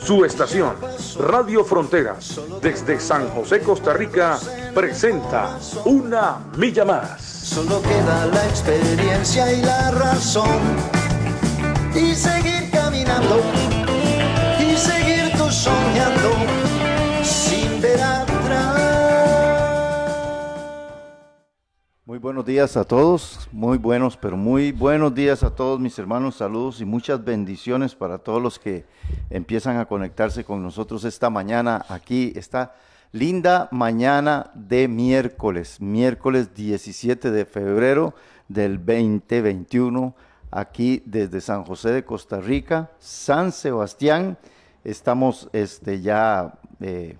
Su estación, Radio Fronteras, desde San José, Costa Rica, presenta Una Milla Más. Solo queda la experiencia y la razón. Y seguir caminando. Buenos días a todos, muy buenos, pero muy buenos días a todos mis hermanos, saludos y muchas bendiciones para todos los que empiezan a conectarse con nosotros esta mañana aquí. Esta linda mañana de miércoles, miércoles 17 de febrero del 2021, aquí desde San José de Costa Rica, San Sebastián. Estamos este, ya eh,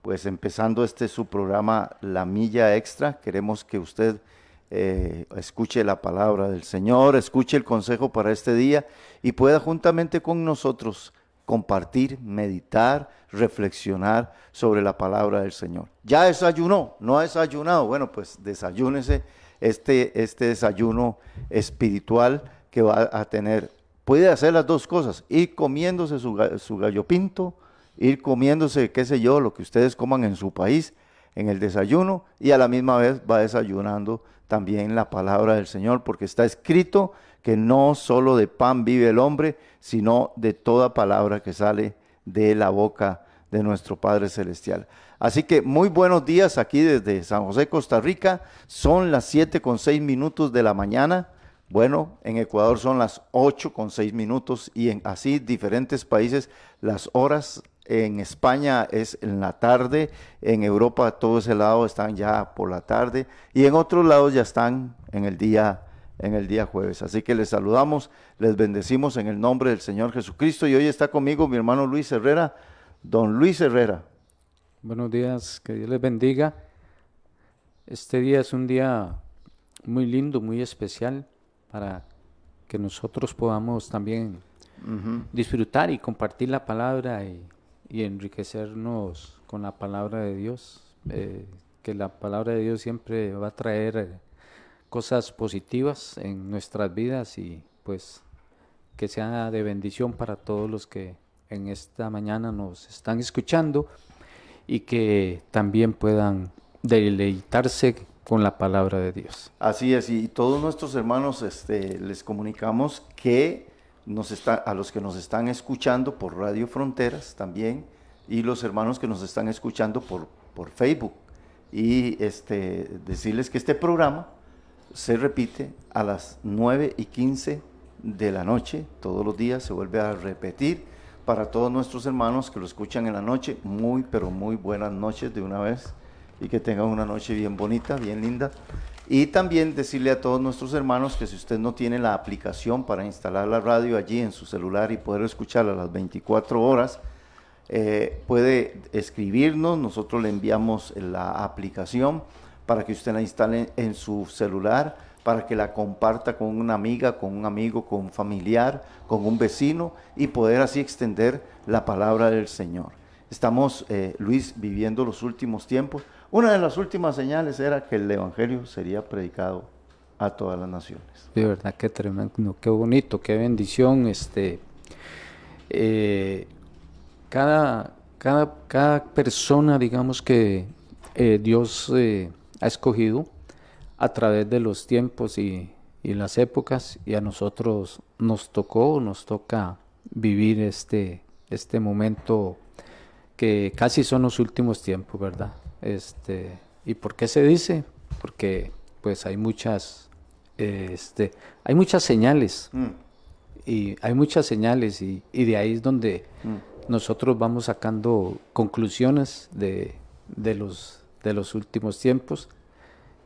pues empezando este su programa La Milla Extra. Queremos que usted eh, escuche la palabra del Señor, escuche el consejo para este día y pueda juntamente con nosotros compartir, meditar, reflexionar sobre la palabra del Señor. ¿Ya desayunó? ¿No ha desayunado? Bueno, pues desayúnese este, este desayuno espiritual que va a tener. Puede hacer las dos cosas, ir comiéndose su, ga- su gallo pinto, ir comiéndose, qué sé yo, lo que ustedes coman en su país, en el desayuno, y a la misma vez va desayunando también la palabra del Señor, porque está escrito que no solo de pan vive el hombre, sino de toda palabra que sale de la boca de nuestro Padre Celestial. Así que muy buenos días aquí desde San José, Costa Rica. Son las 7 con 6 minutos de la mañana. Bueno, en Ecuador son las 8 con 6 minutos y en así diferentes países las horas en España es en la tarde, en Europa todo ese lado están ya por la tarde y en otros lados ya están en el día en el día jueves. Así que les saludamos, les bendecimos en el nombre del Señor Jesucristo y hoy está conmigo mi hermano Luis Herrera, don Luis Herrera. Buenos días, que Dios les bendiga. Este día es un día muy lindo, muy especial para que nosotros podamos también disfrutar y compartir la palabra y, y enriquecernos con la palabra de Dios. Eh, que la palabra de Dios siempre va a traer eh, cosas positivas en nuestras vidas y pues que sea de bendición para todos los que en esta mañana nos están escuchando y que también puedan deleitarse con la palabra de Dios. Así es, y todos nuestros hermanos este, les comunicamos que nos está, a los que nos están escuchando por Radio Fronteras también, y los hermanos que nos están escuchando por, por Facebook, y este, decirles que este programa se repite a las 9 y 15 de la noche, todos los días se vuelve a repetir para todos nuestros hermanos que lo escuchan en la noche, muy pero muy buenas noches de una vez y que tengan una noche bien bonita, bien linda. Y también decirle a todos nuestros hermanos que si usted no tiene la aplicación para instalar la radio allí en su celular y poder escucharla a las 24 horas, eh, puede escribirnos, nosotros le enviamos la aplicación para que usted la instale en su celular, para que la comparta con una amiga, con un amigo, con un familiar, con un vecino y poder así extender la palabra del Señor. Estamos, eh, Luis, viviendo los últimos tiempos. Una de las últimas señales era que el Evangelio sería predicado a todas las naciones. De verdad, qué tremendo, qué bonito, qué bendición. Este, eh, cada, cada, cada persona, digamos que eh, Dios ha escogido a través de los tiempos y, y las épocas, y a nosotros nos tocó, nos toca vivir este, este momento que casi son los últimos tiempos, ¿verdad? Este, ¿Y por qué se dice? Porque pues hay muchas, este, hay muchas señales Mm, y hay muchas señales y, y de ahí es donde mm. nosotros vamos sacando conclusiones de, de los, de los últimos tiempos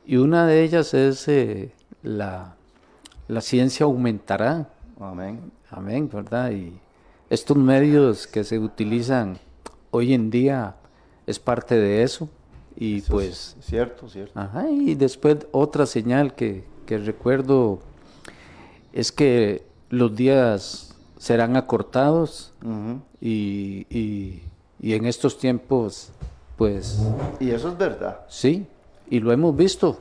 y una de ellas es eh, la, la ciencia aumentará, Amén. amén, ¿verdad? Y estos medios que se utilizan hoy en día es parte de eso, Y Eso pues, es cierto, cierto. ajá, y después otra señal que, que recuerdo es que los días serán acortados y, y- y en estos tiempos, pues Y eso es verdad. sí, y lo hemos visto.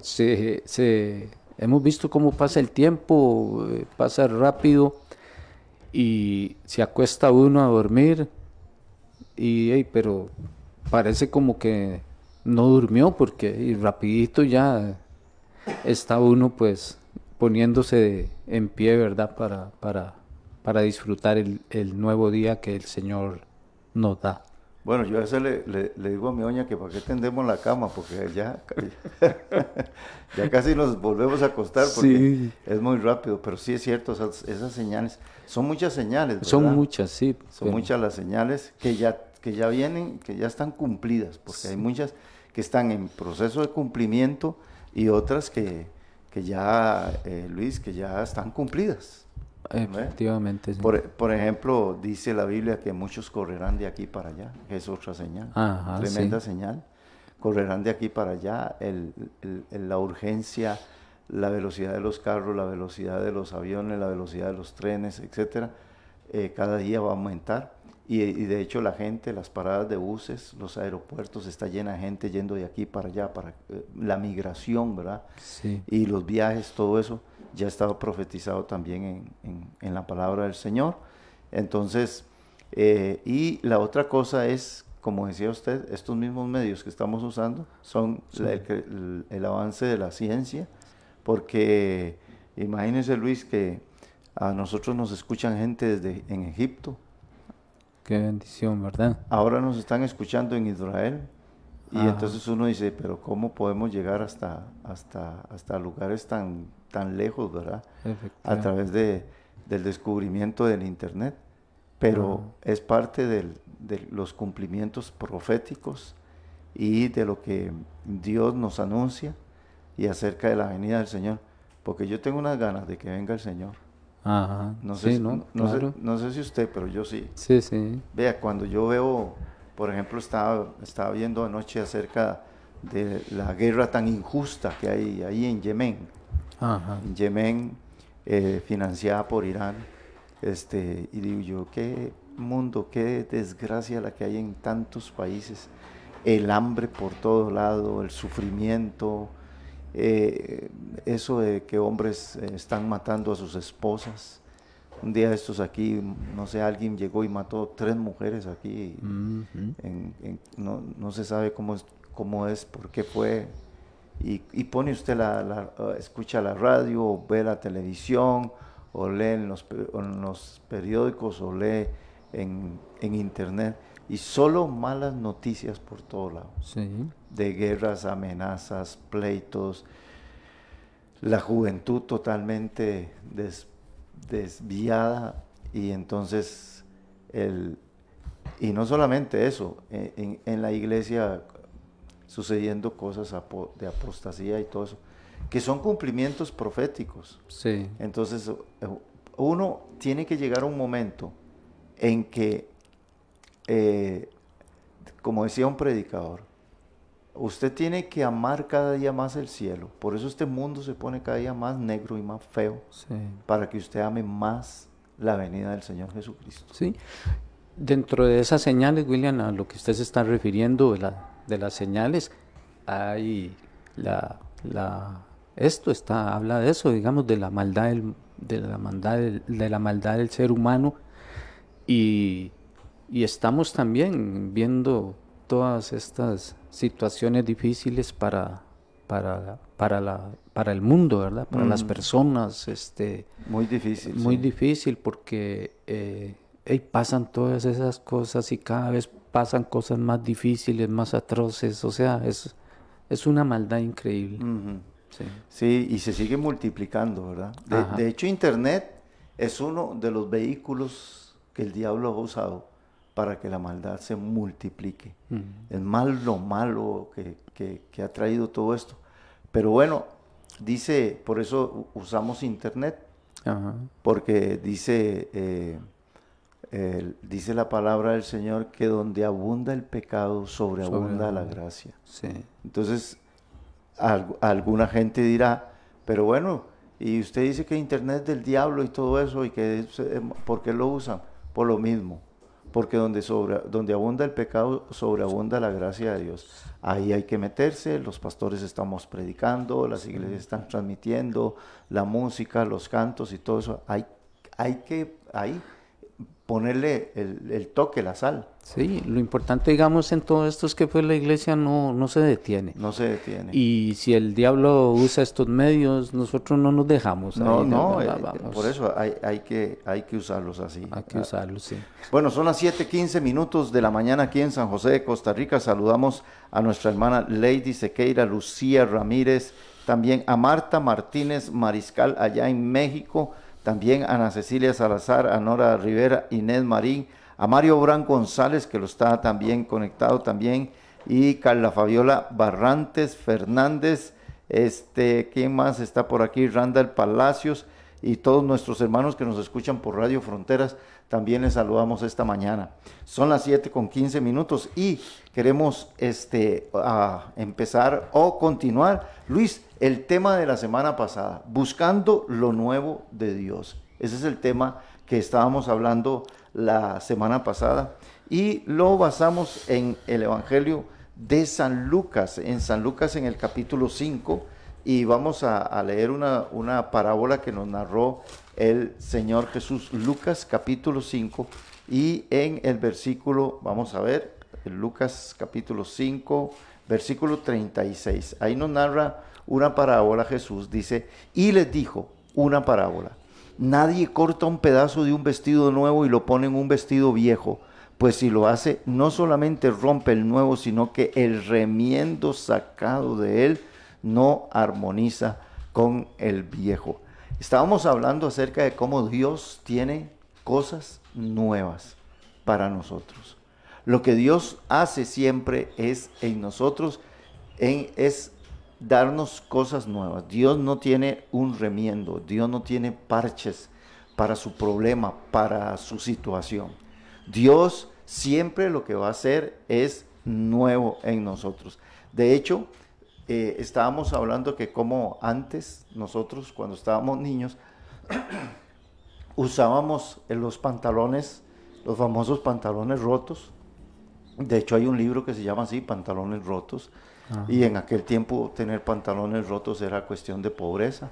Se, se- hemos visto cómo pasa el tiempo, eh, pasa rápido y se acuesta uno a dormir y ey, pero parece como que no durmió porque y rapidito ya está uno pues poniéndose en pie, ¿verdad? Para, para, para disfrutar el, el nuevo día que el Señor nos da. Bueno, yo a veces le, le- le digo a mi doña que para qué tendemos la cama, porque ya, ya casi nos volvemos a acostar porque Sí. es muy rápido, pero sí es cierto, esas, esas señales, son muchas señales. Son muchas, sí. Son pero- muchas las señales que ya, que ya vienen, que ya están cumplidas, porque hay muchas que están en proceso de cumplimiento y otras que, que ya, eh, Luis, que ya están cumplidas. Efectivamente. sí. Por, por ejemplo, dice la Biblia que muchos correrán de aquí para allá, que es otra señal, Ajá, tremenda sí. señal. Correrán de aquí para allá, el- el- el- la urgencia, la velocidad de los carros, la velocidad de los aviones, la velocidad de los trenes, etcétera, eh, cada día va a aumentar. Y, y de hecho la gente, las paradas de buses, los aeropuertos, está llena de gente yendo de aquí para allá, para eh, la migración, ¿verdad? Sí. y los viajes, todo eso ya estaba profetizado también en, en- en la palabra del Señor. Entonces, eh, y la otra cosa es, como decía usted, estos mismos medios que estamos usando son la- el, avance de la ciencia, porque imagínense Luis que a nosotros nos escuchan gente desde en Egipto, Qué bendición, ¿verdad? ahora nos están escuchando en Israel. Y Ajá. entonces uno dice, pero ¿cómo podemos llegar hasta, hasta, hasta lugares tan, tan lejos, verdad? A través de, del descubrimiento del Internet. Pero es parte del- de los cumplimientos proféticos y de lo que Dios nos anuncia y acerca de la venida del Señor. Porque yo tengo unas ganas de que venga el Señor. Ajá. No sé, sí, ¿no? no sé- Claro. no sé si usted, pero yo sí. Sí, sí. Vea, cuando yo veo, por ejemplo, estaba, estaba viendo anoche acerca de la guerra tan injusta que hay ahí en Yemen, Ajá. en Yemen, eh, financiada por Irán, este, y digo yo, qué mundo, qué desgracia la que hay en tantos países, el hambre por todo lado, el sufrimiento, eh, eso de que hombres eh, están matando a sus esposas. Un día estos aquí, no sé, alguien llegó y mató tres mujeres aquí. En- en- no, no se sabe cómo es, cómo es, por qué fue. Y, y pone usted la, la- escucha la radio, o ve la televisión, o lee en los, en los periódicos, o lee en, en internet. Y solo malas noticias por todos lados Sí. de guerras, amenazas, pleitos, la juventud totalmente des- desviada y entonces el y no solamente eso, en, en- en la iglesia sucediendo cosas de apostasía y todo eso, que son cumplimientos proféticos. Sí. Entonces, eh, uno tiene que llegar a un momento en que, eh, como decía un predicador, usted tiene que amar cada día más el cielo. Por eso este mundo se pone cada día más negro y más feo, Sí. para que usted ame más la venida del Señor Jesucristo. Sí. Dentro de esas señales, William, a lo que usted se está refiriendo de, la, de las señales, hay la, la, esto está, habla de eso, digamos, de la maldad del, de la maldad del, de la maldad del ser humano y, y estamos también viendo todas estas situaciones difíciles para, para, para, la, para el mundo, ¿verdad? Para las Mm. personas, este, Muy difícil. muy sí. difícil porque eh, pasan todas esas cosas y cada vez pasan cosas más difíciles, más atroces, o sea, es, es una maldad increíble. Sí. Sí, y se sigue multiplicando, ¿verdad? De, de hecho, Internet es uno de los vehículos que el diablo ha usado para que la maldad se multiplique. Ujú. Es mal lo malo que, que- que ha traído todo esto. Pero bueno, dice, por eso usamos Internet, porque dice, eh, eh, dice la palabra del Señor que donde abunda el pecado, sobreabunda la gracia. Sí. Entonces, al- alguna gente dirá, pero bueno, y usted dice que Internet es del diablo y todo eso, y que es, eh, ¿por qué lo usan? Por lo mismo, porque donde, sobra, donde abunda el pecado, sobreabunda la gracia de Dios. Ahí hay que meterse, los pastores estamos predicando, las iglesias están transmitiendo, la música, los cantos y todo eso. Hay, hay que ahí ponerle el, el toque, la sal, Sí, lo importante, digamos, en todo esto es que pues la iglesia no, no se detiene. no se detiene. Y si el diablo usa estos medios, nosotros no nos dejamos. no, ahí, no, eh, por eso hay, hay, que, hay que usarlos así. Hay que usarlo, sí. Bueno, son las 7:15 minutos de la mañana aquí en San José de Costa Rica. Saludamos a nuestra hermana Lady Sequeira, Lucía Ramírez, también a Marta Martínez Mariscal allá en México, también a Ana Cecilia Salazar, a Nora Rivera, Inés Marín, a Mario Bran González, que lo está también conectado también, y Carla Fabiola Barrantes Fernández, este, ¿quién más está por aquí? Randall Palacios y todos nuestros hermanos que nos escuchan por Radio Fronteras, también les saludamos esta mañana. Son las 7 con 15 minutos y queremos este, empezar o continuar. Luis, el tema de la semana pasada, buscando lo nuevo de Dios. Ese es el tema que estábamos hablando la semana pasada y lo basamos en el Evangelio de San Lucas, en San Lucas en el capítulo 5 y vamos a, leer una, una parábola que nos narró el Señor Jesús, Lucas capítulo 5 y en el versículo, vamos a ver, Lucas capítulo 5, versículo 36, ahí nos narra una parábola Jesús, dice, y les dijo una parábola. Nadie corta un pedazo de un vestido nuevo y lo pone en un vestido viejo, pues si lo hace, no solamente rompe el nuevo, sino que el remiendo sacado de él no armoniza con el viejo. Estábamos hablando acerca de cómo Dios tiene cosas nuevas para nosotros. Lo que Dios hace siempre es en nosotros, en, es darnos cosas nuevas. Dios no tiene un remiendo, Dios no tiene parches para su problema, para su situación. Dios siempre lo que va a hacer es nuevo en nosotros. De hecho, eh, estábamos hablando que como antes nosotros cuando estábamos niños usábamos los pantalones, los famosos pantalones rotos. De hecho hay un libro que se llama así, Pantalones Rotos. Y en aquel tiempo tener pantalones rotos era cuestión de pobreza.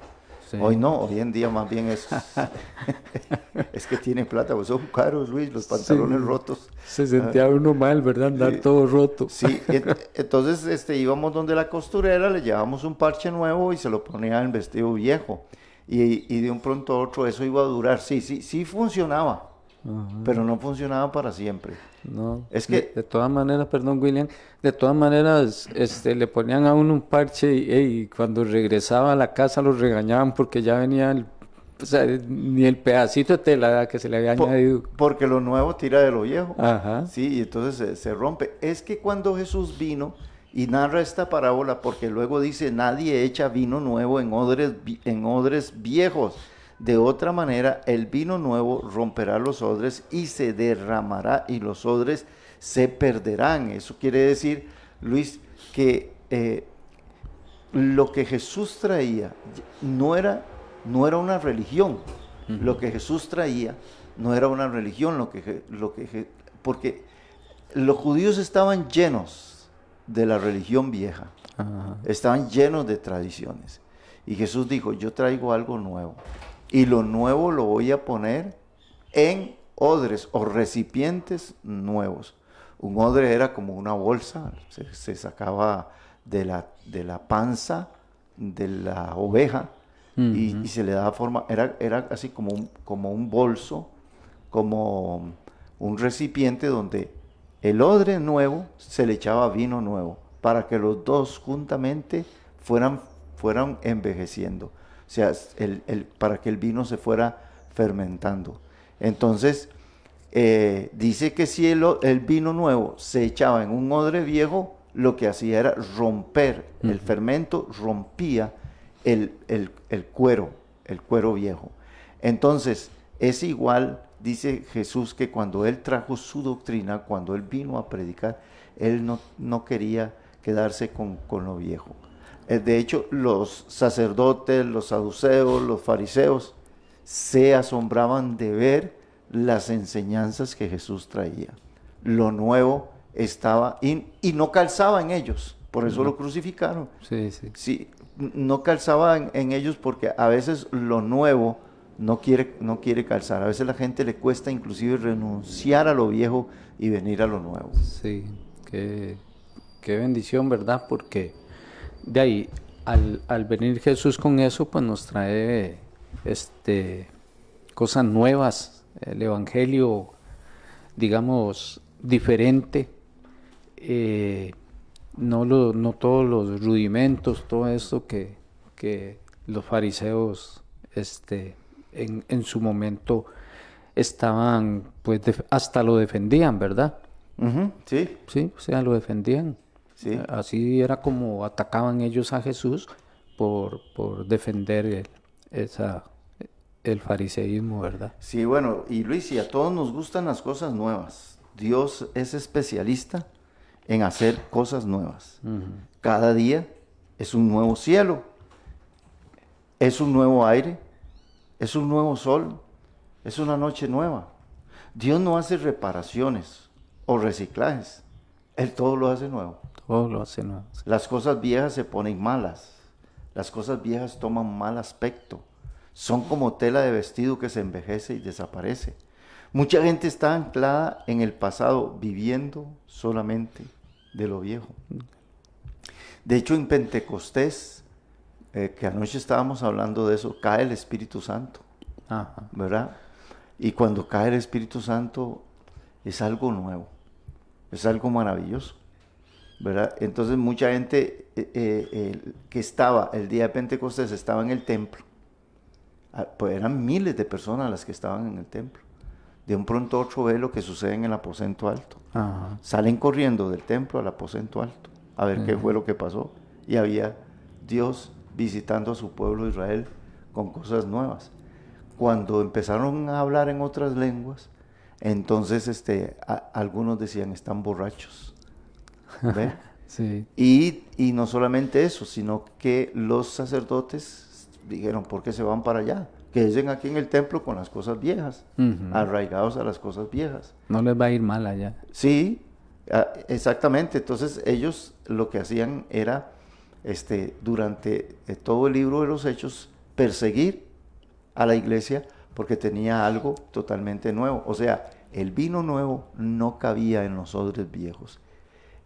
Sí. Hoy no, hoy en día más bien es, es que tiene plata, pues son caros, Luis, los pantalones Sí. rotos. Se sentía uno mal, ¿verdad? Andar Sí. todo roto. Sí, ent- entonces este, íbamos donde la costurera, le llevábamos un parche nuevo y se lo ponía en vestido viejo. Y, y de un pronto a otro eso iba a durar. Sí, sí, sí funcionaba, Ajá. pero no funcionaba para siempre. No, Es de- que- de, todas maneras, perdón William, de todas maneras este, le ponían a uno un parche y, y cuando regresaba a la casa lo regañaban porque ya venía el, o sea, ni el pedacito de tela que se le había Po- añadido. porque lo nuevo tira de lo viejo. Ajá. Sí, y entonces se, se rompe. Es que cuando Jesús vino y narra esta parábola, porque luego dice, nadie echa vino nuevo en odres, en odres viejos. De otra manera, el vino nuevo romperá los odres y se derramará y los odres se perderán. Eso quiere decir, Luis, que eh, lo que Jesús traía no era, no era una religión. Lo que Jesús traía no era una religión, lo que, lo que, porque los judíos estaban llenos de la religión vieja, estaban llenos de tradiciones. Y Jesús dijo, yo traigo algo nuevo. Y lo nuevo lo voy a poner en odres o recipientes nuevos. Un odre era como una bolsa, se, se sacaba de la, de la panza de la oveja y, y se le daba forma, era, era así como un, como un bolso, como un recipiente donde el odre nuevo se le echaba vino nuevo para que los dos juntamente fueran, fueran envejeciendo. O sea, el- el- para que el vino se fuera fermentando. Entonces, eh, dice que si el, vino nuevo se echaba en un odre viejo, lo que hacía era romper, el fermento rompía el, el- el cuero, el cuero viejo. Entonces, es igual dice Jesús que cuando él trajo su doctrina, cuando él vino a predicar, él no, no quería quedarse con, con lo viejo. Eh, De hecho, los sacerdotes, los saduceos, los fariseos se asombraban de ver las enseñanzas que Jesús traía. Lo nuevo estaba y, y no calzaba en ellos, por eso lo crucificaron. Sí, sí. Sí, no calzaba en, en ellos porque a veces lo nuevo no quiere, no quiere calzar. A veces la gente le cuesta inclusive renunciar a lo viejo y venir a lo nuevo. Sí, qué, qué bendición, ¿verdad? Porque de ahí, al, al venir Jesús con eso, pues nos trae este, cosas nuevas, el Evangelio, digamos, diferente, eh, no, lo, no todos los rudimentos, todo esto que, que los fariseos este, en, en su momento estaban, pues hasta lo defendían, ¿verdad? Sí, Sí, o sea, lo defendían. Sí. Eh, Así era como atacaban ellos a Jesús por, por defender el, esa, el fariseísmo, ¿verdad? sí, bueno, y Luis, y a todos nos gustan las cosas nuevas. Dios es especialista en hacer cosas nuevas. Cada día es un nuevo cielo, es un nuevo aire, es un nuevo sol, es una noche nueva. Dios no hace reparaciones o reciclajes, Él todo lo hace nuevo. Todo lo hace nuevo. Las cosas viejas se ponen malas, las cosas viejas toman mal aspecto, son como tela de vestido que se envejece y desaparece. Mucha gente está anclada en el pasado, viviendo solamente de lo viejo. De hecho, en Pentecostés, eh, que anoche estábamos hablando de eso, cae el Espíritu Santo, Ajá. ¿verdad? Y cuando cae el Espíritu Santo es algo nuevo, es algo maravilloso, ¿verdad? Entonces mucha gente eh, eh, que estaba el día de Pentecostés estaba en el templo, Ah, pues eran miles de personas las que estaban en el templo. De un pronto otro ve lo que sucede en el aposento alto. Ajá. Salen corriendo del templo al aposento alto a ver qué fue lo que pasó. Y había Dios visitando a su pueblo Israel con cosas nuevas. Cuando empezaron a hablar en otras lenguas, entonces este, a- algunos decían, están borrachos. ¿Ve? Sí. Y, y no solamente eso, sino que los sacerdotes dijeron, ¿por qué se van para allá? Quédense aquí en el templo con las cosas viejas, arraigados a las cosas viejas. No les va a ir mal allá. Sí, ah, exactamente. Entonces ellos lo que hacían era, este, durante eh, todo el libro de los hechos, perseguir a la iglesia porque tenía algo totalmente nuevo. O sea, el vino nuevo no cabía en los odres viejos.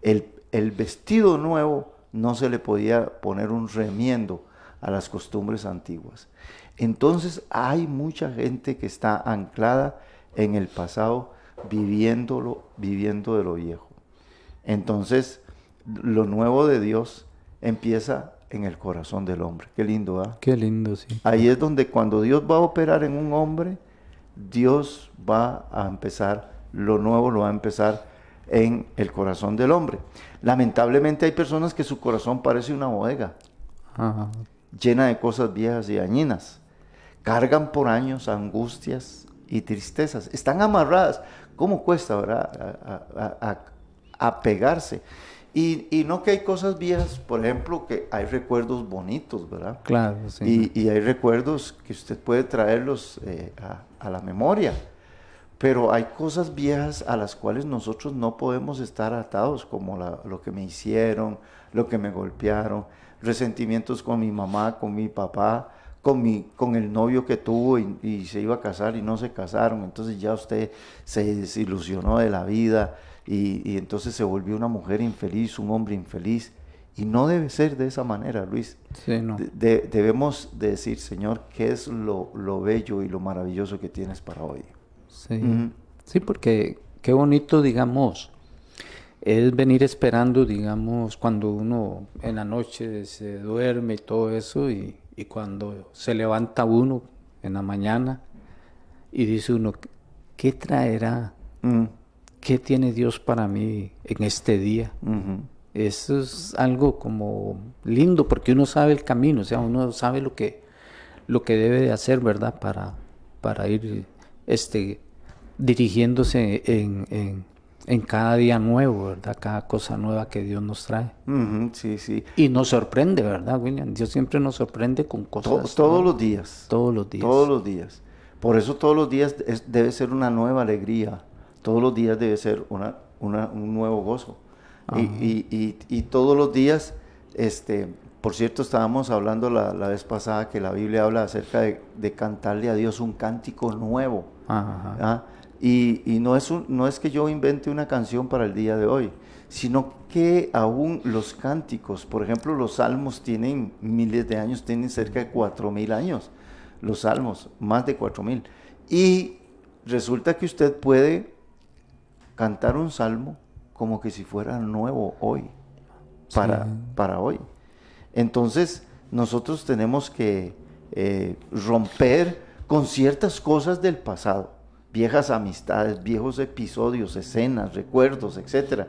El, el vestido nuevo no se le podía poner un remiendo a las costumbres antiguas. Entonces hay mucha gente que está anclada en el pasado, viviéndolo, viviendo de lo viejo. Entonces, lo nuevo de Dios empieza en el corazón del hombre. Qué lindo, ¿ah? Qué lindo, sí. Ahí es donde cuando Dios va a operar en un hombre, Dios va a empezar, lo nuevo lo va a empezar en el corazón del hombre. Lamentablemente hay personas que su corazón parece una bodega, Ajá. llena de cosas viejas y dañinas. Cargan por años angustias y tristezas. Están amarradas. ¿Cómo cuesta, verdad? A, a- a- a pegarse. Y, y no que hay cosas viejas, por ejemplo, que hay recuerdos bonitos, ¿verdad? Claro, sí. Y, y hay recuerdos que usted puede traerlos eh, a, a la memoria. Pero hay cosas viejas a las cuales nosotros no podemos estar atados, como la- lo que me hicieron, lo que me golpearon, resentimientos con mi mamá, con mi papá, con, mi, con el novio que tuvo y, y se iba a casar y no se casaron. Entonces ya usted se desilusionó de la vida y, y entonces se volvió una mujer infeliz, un hombre infeliz. Y no debe ser de esa manera, Luis. Sí, no. De- de- debemos de decir, Señor, qué es lo, lo bello y lo maravilloso que tienes para hoy. Sí. Sí, porque qué bonito, digamos, es venir esperando, digamos, cuando uno en la noche se duerme y todo eso, y, y cuando se levanta uno en la mañana y dice uno, ¿qué traerá? ¿Qué tiene Dios para mí en este día? Eso es algo como lindo porque uno sabe el camino, o sea, uno sabe lo que, lo que debe de hacer, ¿verdad? Para, para ir este, dirigiéndose en, en, en cada día nuevo, ¿verdad? Cada cosa nueva que Dios nos trae. Sí, sí. Y nos sorprende, ¿verdad, William? Dios siempre nos sorprende con To- cosas. todos nuevas. los días. Todos los días. Todos los días. Por eso todos los días es- debe ser una nueva alegría. Todos los días debe ser una, una- un nuevo gozo. Y, y- y- y todos los días, este, por cierto, estábamos hablando la, la vez pasada que la Biblia habla acerca de, de cantarle a Dios un cántico nuevo. Ajá. ¿ah? Y, y no, es un- no es que yo invente una canción para el día de hoy, sino que aún los cánticos, por ejemplo, los salmos tienen miles de años, tienen cerca de cuatro mil años, los salmos, más de cuatro mil. Y resulta que usted puede cantar un salmo como que si fuera nuevo hoy, para, para hoy. Entonces, nosotros tenemos que eh, romper con ciertas cosas del pasado, viejas amistades, viejos episodios, escenas, recuerdos, etcétera,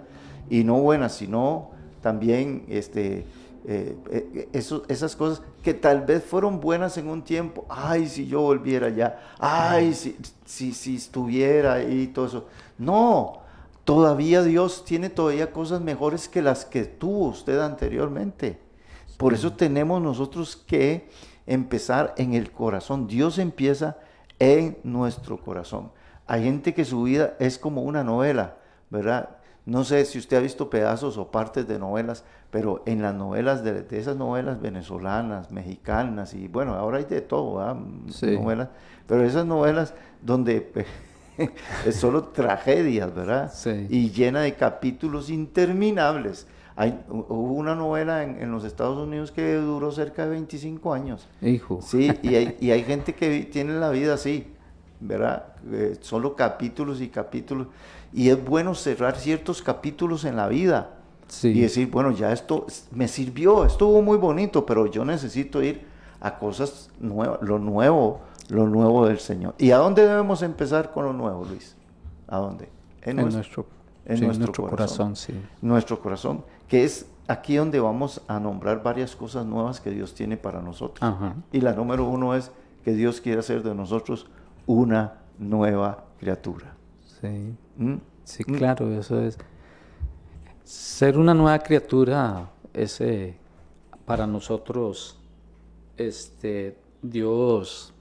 y no buenas, sino también este, eh, eh, eso- esas cosas que tal vez fueron buenas en un tiempo. Ay, si yo volviera ya. Ay, si, si, si estuviera ahí y todo eso. No, todavía Dios tiene todavía cosas mejores que las que tuvo usted anteriormente. Por eso tenemos nosotros que empezar en el corazón. Dios empieza en nuestro corazón. Hay gente que su vida es como una novela, ¿verdad? No sé si usted ha visto pedazos o partes de novelas, pero en las novelas, de, de esas novelas venezolanas, mexicanas, y bueno, ahora hay de todo, ¿verdad? Sí. Novelas, pero esas novelas donde es solo tragedias, ¿verdad? Sí. Y llena de capítulos interminables. Hay, hubo una novela en, en los Estados Unidos que duró cerca de 25 años. Hijo. Sí, y hay, y hay gente que tiene la vida así, ¿verdad? Eh, solo capítulos y capítulos. Y es bueno cerrar ciertos capítulos en la vida Sí. y decir, bueno, ya esto me sirvió, estuvo muy bonito, pero yo necesito ir a cosas nuevas, lo nuevo, lo nuevo del Señor. ¿Y a dónde debemos empezar con lo nuevo, Luis? ¿A dónde? en nuestro, en sí, nuestro nuestro corazón. corazón, sí. nuestro corazón, que es aquí donde vamos a nombrar varias cosas nuevas que Dios tiene para nosotros. Ajá. Y la número uno es que Dios quiere hacer de nosotros una nueva criatura. Sí. ¿Mm? Sí, Mm. claro, eso es. Ser una nueva criatura es eh, para nosotros, este, Dios,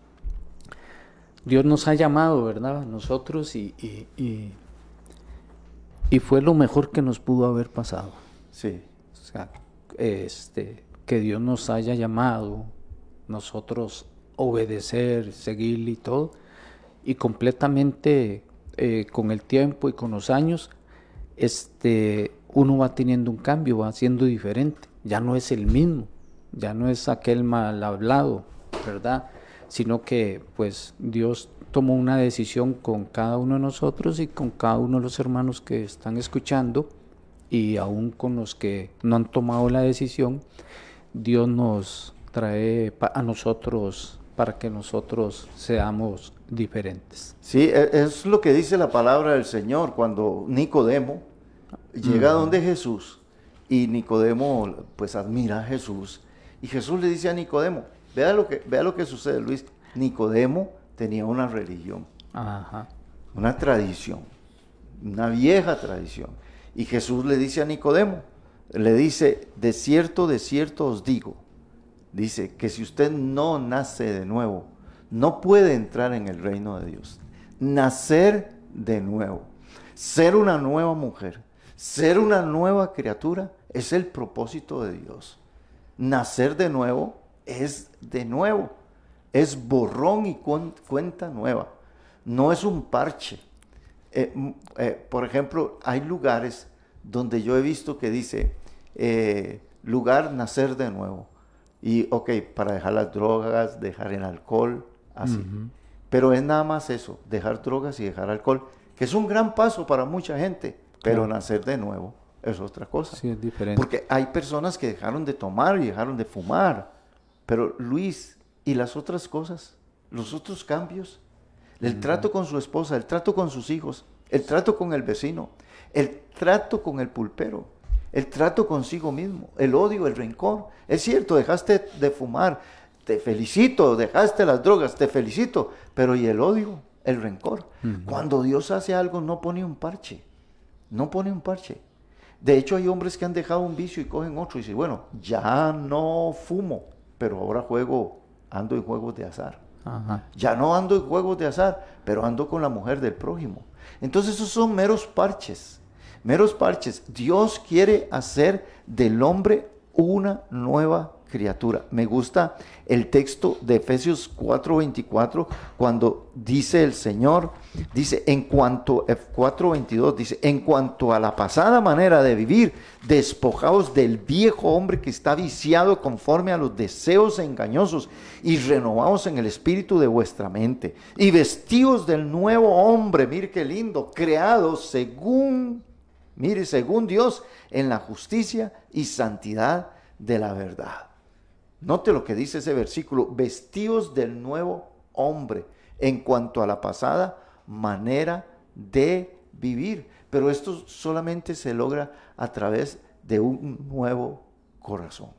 Dios nos ha llamado, ¿verdad? Nosotros y, y, y, y fue lo mejor que nos pudo haber pasado. Sí, O sea, este, que Dios nos haya llamado, nosotros obedecer, seguirle y todo, y completamente eh, con el tiempo y con los años, este, uno va teniendo un cambio, va siendo diferente, ya no es el mismo, ya no es aquel mal hablado, ¿verdad? Sino que pues Dios tomó una decisión con cada uno de nosotros y con cada uno de los hermanos que están escuchando y aún con los que no han tomado la decisión, Dios nos trae a nosotros para que nosotros seamos diferentes. sí, e- es lo que dice la palabra del Señor cuando Nicodemo llega donde Jesús y Nicodemo pues admira a Jesús y Jesús le dice a Nicodemo, vea lo que, vea lo que sucede Luis, Nicodemo tenía una religión. Ajá. una tradición, una vieja tradición. Y Jesús le dice a Nicodemo, le dice, de cierto, de cierto os digo, dice que si usted no nace de nuevo, no puede entrar en el reino de Dios. Nacer de nuevo, ser una nueva mujer, ser una nueva criatura, es el propósito de Dios. Nacer de nuevo es de nuevo, es borrón y cuen- cuenta nueva, no es un parche. Eh, eh, por ejemplo, hay lugares donde yo he visto que dice, eh, lugar nacer de nuevo. Y, ok, para dejar las drogas, dejar el alcohol, así. Pero es nada más eso, dejar drogas y dejar alcohol, que es un gran paso para mucha gente, pero Claro. nacer de nuevo es otra cosa. Sí, es diferente. Porque hay personas que dejaron de tomar y dejaron de fumar. Pero Luis, ¿y las otras cosas? ¿Los otros cambios? El trato con su esposa, el trato con sus hijos, el trato con el vecino, el trato con el pulpero, el trato consigo mismo, el odio, el rencor. Es cierto, dejaste de fumar, te felicito, dejaste las drogas, te felicito, pero ¿y el odio? el rencor. Cuando Dios hace algo no pone un parche, no pone un parche. De hecho hay hombres que han dejado un vicio y cogen otro y dicen, bueno, ya no fumo, pero ahora juego, ando en juegos de azar. Ya no ando en juegos de azar, pero ando con la mujer del prójimo. Entonces esos son meros parches, meros parches. Dios quiere hacer del hombre una nueva criatura. Me gusta el texto de Efesios 4:24 cuando dice el Señor, dice en cuanto 4:22 dice, en cuanto a la pasada manera de vivir, despojaos del viejo hombre que está viciado conforme a los deseos engañosos y renovaos en el espíritu de vuestra mente y vestidos del nuevo hombre, mire qué lindo, creados según mire según Dios en la justicia y santidad de la verdad. Note lo que dice ese versículo, vestidos del nuevo hombre en cuanto a la pasada manera de vivir. Pero esto solamente se logra a través de un nuevo corazón.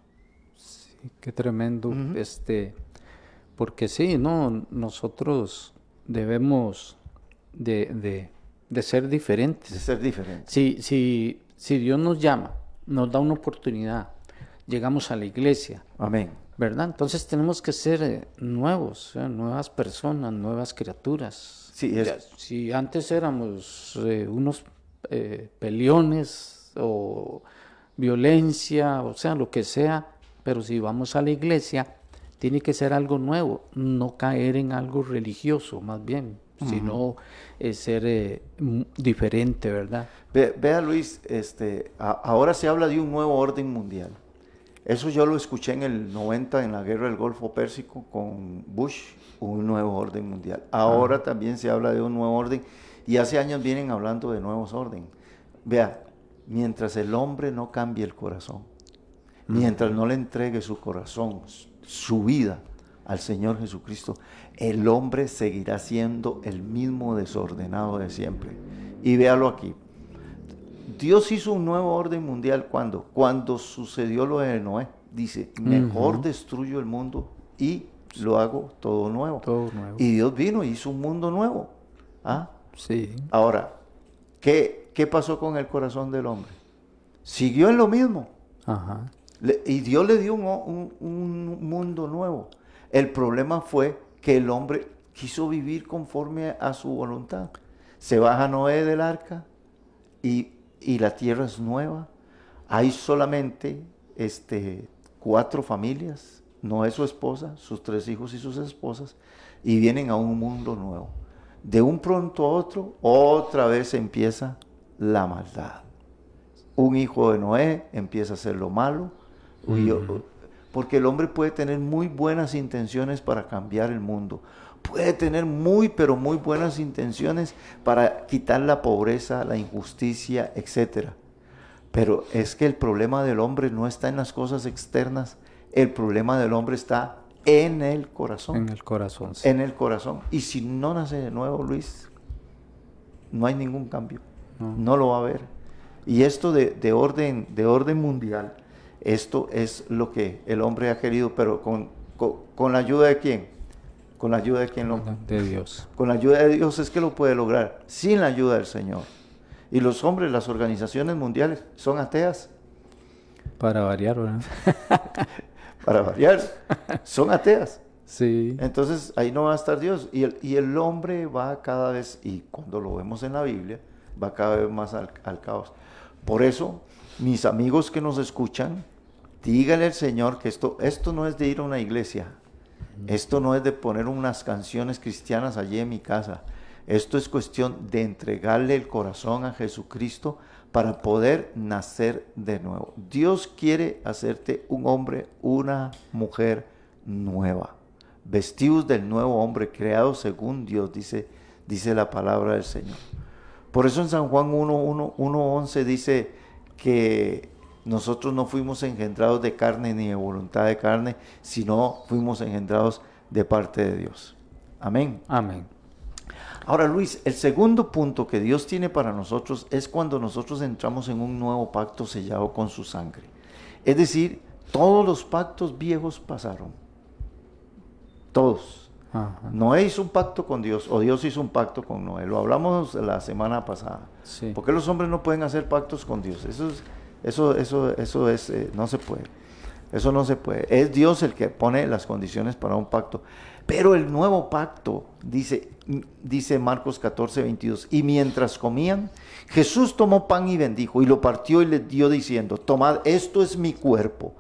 Sí, qué tremendo. Este, porque sí, no, nosotros debemos de, ser diferentes. De ser diferentes. Si, si, si Dios nos llama, nos da una oportunidad llegamos a la iglesia. Amén. ¿Verdad? Entonces tenemos que ser eh, nuevos, nuevas personas, nuevas criaturas. Sí, Si antes éramos eh, unos eh, peleones o violencia, o sea, lo que sea, pero si vamos a la iglesia, tiene que ser algo nuevo, no caer en algo religioso, más bien, sino ser diferente, ¿verdad? vea Luis, este, ahora se habla de un nuevo orden mundial. Eso yo lo escuché en el 90 en la guerra del Golfo Pérsico con Bush, un nuevo orden mundial. Ahora también se habla de un nuevo orden y hace años vienen hablando de nuevos orden. Vea, mientras el hombre no cambie el corazón, mientras no le entregue su corazón, su vida al Señor Jesucristo, el hombre seguirá siendo el mismo desordenado de siempre. Y véalo aquí, Dios hizo un nuevo orden mundial cuando, cuando sucedió lo de Noé. Dice, mejor destruyo el mundo y lo hago todo nuevo. Y Dios vino y hizo un mundo nuevo. ¿Ah? Sí. Ahora, ¿qué, ¿qué pasó con el corazón del hombre? Siguió en lo mismo. Ajá. y Dios le dio un, un mundo nuevo. El problema fue que el hombre quiso vivir conforme a su voluntad. Se baja Noé del arca y y la tierra es nueva. Hay solamente este, cuatro familias, no es su esposa, sus tres hijos y sus esposas, y vienen a un mundo nuevo. De un pronto a otro, otra vez empieza la maldad. Un hijo de Noé empieza a hacer lo malo, porque el hombre puede tener muy buenas intenciones para cambiar el mundo, puede tener muy, pero muy buenas intenciones para quitar la pobreza, la injusticia, etc. Pero es que el problema del hombre no está en las cosas externas, el problema del hombre está en el corazón. En el corazón. En el corazón. Y si no nace de nuevo, Luis, no hay ningún cambio. No, lo va a haber. Y esto de, orden, de orden mundial, esto es lo que el hombre ha querido, pero con, con la ayuda de quién? Con la ayuda de quien lo... De Dios. Con la ayuda de Dios es que lo puede lograr, sin la ayuda del Señor. Y los hombres, las organizaciones mundiales, son ateas. Para variar, ¿verdad? Para variar, son ateas. Sí. Entonces ahí no va a estar Dios. Y el, y el hombre va cada vez, y cuando lo vemos en la Biblia, va cada vez más al, al caos. Por eso, mis amigos que nos escuchan, díganle al Señor que esto, esto no es de ir a una iglesia, esto no es de poner unas canciones cristianas allí en mi casa. Esto es cuestión de entregarle el corazón a Jesucristo para poder nacer de nuevo. Dios quiere hacerte un hombre, una mujer nueva. Vestidos del nuevo hombre, creado según Dios, dice, dice la palabra del Señor. Por eso en San Juan 1.11 dice que nosotros no fuimos engendrados de carne ni de voluntad de carne, sino fuimos engendrados de parte de Dios. Amén. Amén. Ahora Luis, el segundo punto que Dios tiene para nosotros es cuando nosotros entramos en un nuevo pacto sellado con su sangre. Es decir, todos los pactos viejos pasaron. Todos. Ajá. Noé hizo un pacto con Dios, o Dios hizo un pacto con Noé. Lo hablamos la semana pasada. Sí. ¿Por qué los hombres no pueden hacer pactos con Dios? Eso es, eso, eso, eso es, eh, no se puede. Eso no se puede. Es Dios el que pone las condiciones para un pacto. Pero el nuevo pacto, dice, dice Marcos 14, 22, y mientras comían, Jesús tomó pan y bendijo, y lo partió y les dio diciendo, tomad, esto es mi cuerpo.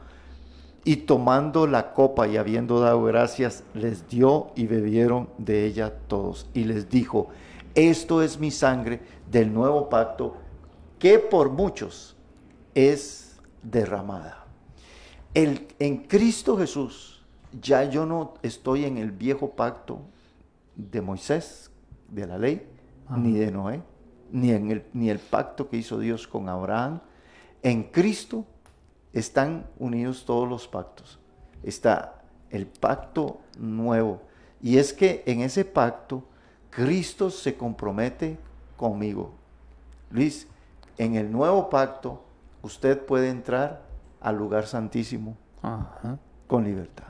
Y tomando la copa y habiendo dado gracias, les dio y bebieron de ella todos. Y les dijo, esto es mi sangre del nuevo pacto, que por muchos es derramada. El, en Cristo Jesús, ya yo no estoy en el viejo pacto de Moisés, de la ley, ni de Noé, ni en el, ni el pacto que hizo Dios con Abraham. En Cristo están unidos todos los pactos. Está el pacto nuevo. Y es que en ese pacto Cristo se compromete conmigo. Luis, en el nuevo pacto usted puede entrar al lugar santísimo Ajá. con libertad.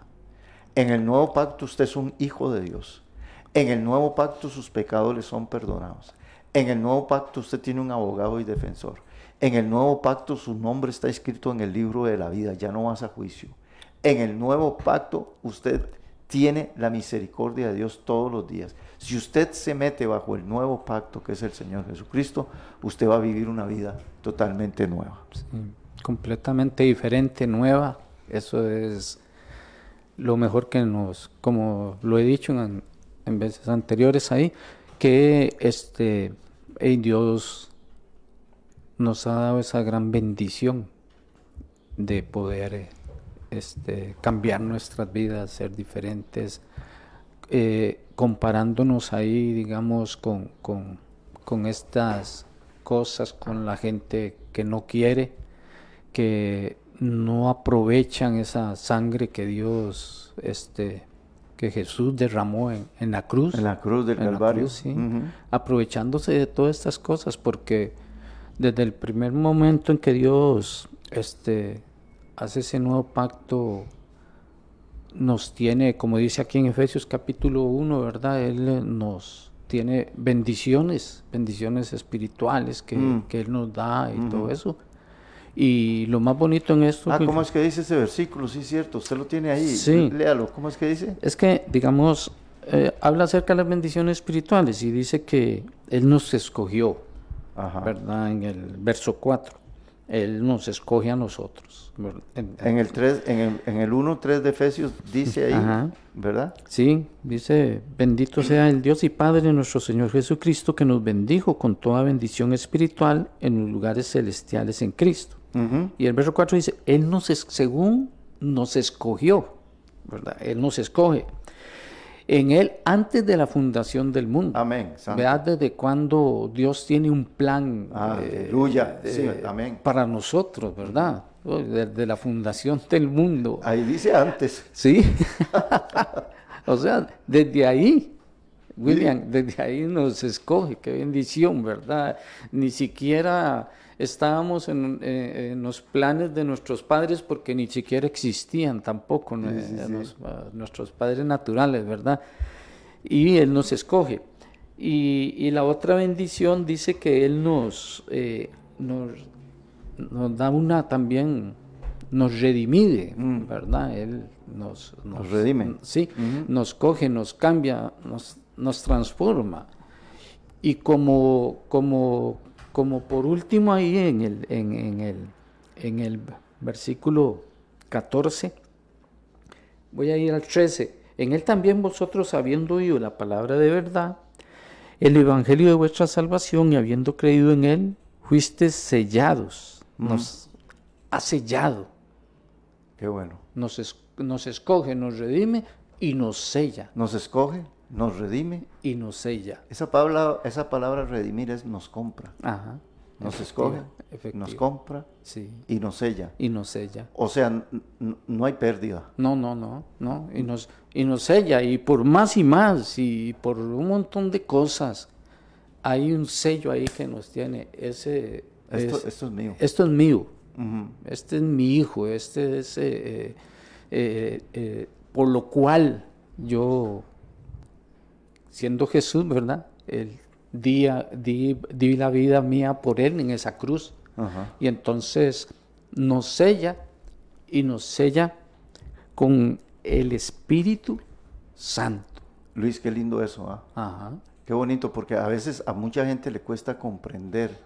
En el nuevo pacto usted es un hijo de Dios. En el nuevo pacto sus pecados le son perdonados. En el nuevo pacto usted tiene un abogado y defensor. En el nuevo pacto su nombre está escrito en el libro de la vida, ya no vas a juicio. En el nuevo pacto usted tiene la misericordia de Dios todos los días. Si usted se mete bajo el nuevo pacto que es el Señor Jesucristo, usted va a vivir una vida totalmente nueva. Completamente diferente, nueva. Eso es lo mejor que nos, como lo he dicho en, veces anteriores ahí, que este Dios nos ha dado esa gran bendición de poder eh, este, cambiar nuestras vidas, ser diferentes, eh, comparándonos ahí, digamos, con, con, con estas cosas, con la gente que no quiere, que no aprovechan esa sangre que Dios, este, que Jesús derramó en, en la cruz. En la cruz del Calvario. cruz, sí. Aprovechándose de todas estas cosas, porque desde el primer momento en que Dios este, hace ese nuevo pacto, nos tiene, como dice aquí en Efesios capítulo 1, ¿verdad? Él eh, nos tiene bendiciones, bendiciones espirituales que, Mm. que Él nos da y todo eso. Y lo más bonito en esto Ah, que- ¿cómo es que dice ese versículo? Sí, cierto, usted lo tiene ahí. Sí. Léalo, ¿cómo es que dice? Es que, digamos, eh, habla acerca de las bendiciones espirituales y dice que Él nos escogió, Ajá. ¿verdad? En el verso 4. Él nos escoge a nosotros. En- En el 3, en el, en el 1, 3 de Efesios dice ahí, Ajá. ¿verdad? Sí, dice, bendito sea el Dios y Padre de nuestro Señor Jesucristo que nos bendijo con toda bendición espiritual en los lugares celestiales en Cristo. Y el verso 4 dice, Él nos, es- según nos escogió, ¿verdad? Él nos escoge. En Él antes de la fundación del mundo. Amén. santo. Veas desde cuando Dios tiene un plan eh, Aleluya. Sí, eh, amén. para nosotros, ¿verdad? Desde la fundación del mundo. Ahí dice antes. Sí. o sea, desde ahí, William, desde ahí nos escoge. Qué bendición, ¿verdad? Ni siquiera estábamos en, eh, en los planes de nuestros padres porque ni siquiera existían tampoco Eh, sí. ah, nuestros padres naturales, ¿verdad? Y Él nos escoge. Y, y la otra bendición dice que Él nos, eh, nos, nos da una también, nos redimide, ¿verdad? Él nos, Mm. Nos redime. Sí, nos coge, nos cambia, nos, nos transforma. Y como, como, como por último ahí en el, en, en el, en el versículo 14, voy a ir al 13. En él también vosotros, habiendo oído la palabra de verdad, el evangelio de vuestra salvación y habiendo creído en él, fuisteis sellados, nos ha sellado, Qué bueno. nos, es- nos escoge, nos redime y nos sella, Nos escoge, nos redime. y nos sella. Esa palabra, esa palabra redimir es nos compra. Ajá. Nos efectivo, escoge, efectivo. nos compra Sí, y nos sella. y nos sella. O sea, no hay pérdida. No, no, no, no, y nos, y nos sella, y por más y más, y por un montón de cosas, hay un sello ahí que nos tiene, ese, Esto, es- esto es mío. esto es mío, este es mi hijo, este es, eh, eh, eh, por lo cual yo siendo Jesús, ¿verdad? El día, di, di la vida mía por Él en esa cruz. Ajá. Y entonces nos sella y nos sella con el Espíritu Santo. Luis, qué lindo eso, ¿ah? Ajá. Qué bonito, porque a veces a mucha gente le cuesta comprender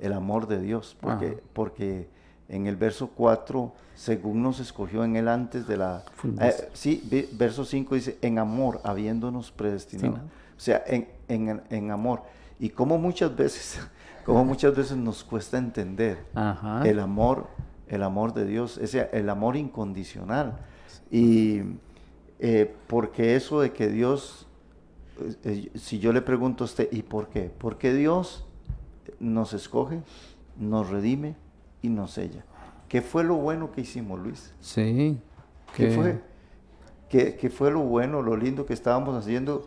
el amor de Dios, porque, Ajá. porque en el verso 4, según nos escogió en él antes de la... Eh, sí, verso 5 dice, en amor, habiéndonos predestinado. Destinado. O sea, en, en- en amor. Y como muchas veces, como muchas veces nos cuesta entender Ajá. el amor, el amor de Dios, ese, el amor incondicional. Y eh, porque eso de que Dios, eh, eh, si yo le pregunto a usted, ¿y por qué? Porque Dios nos escoge, nos redime y nos sella. ¿Qué fue lo bueno que hicimos, Luis? Sí. ¿Qué fue? ¿Qué, qué fue lo bueno, lo lindo que estábamos haciendo?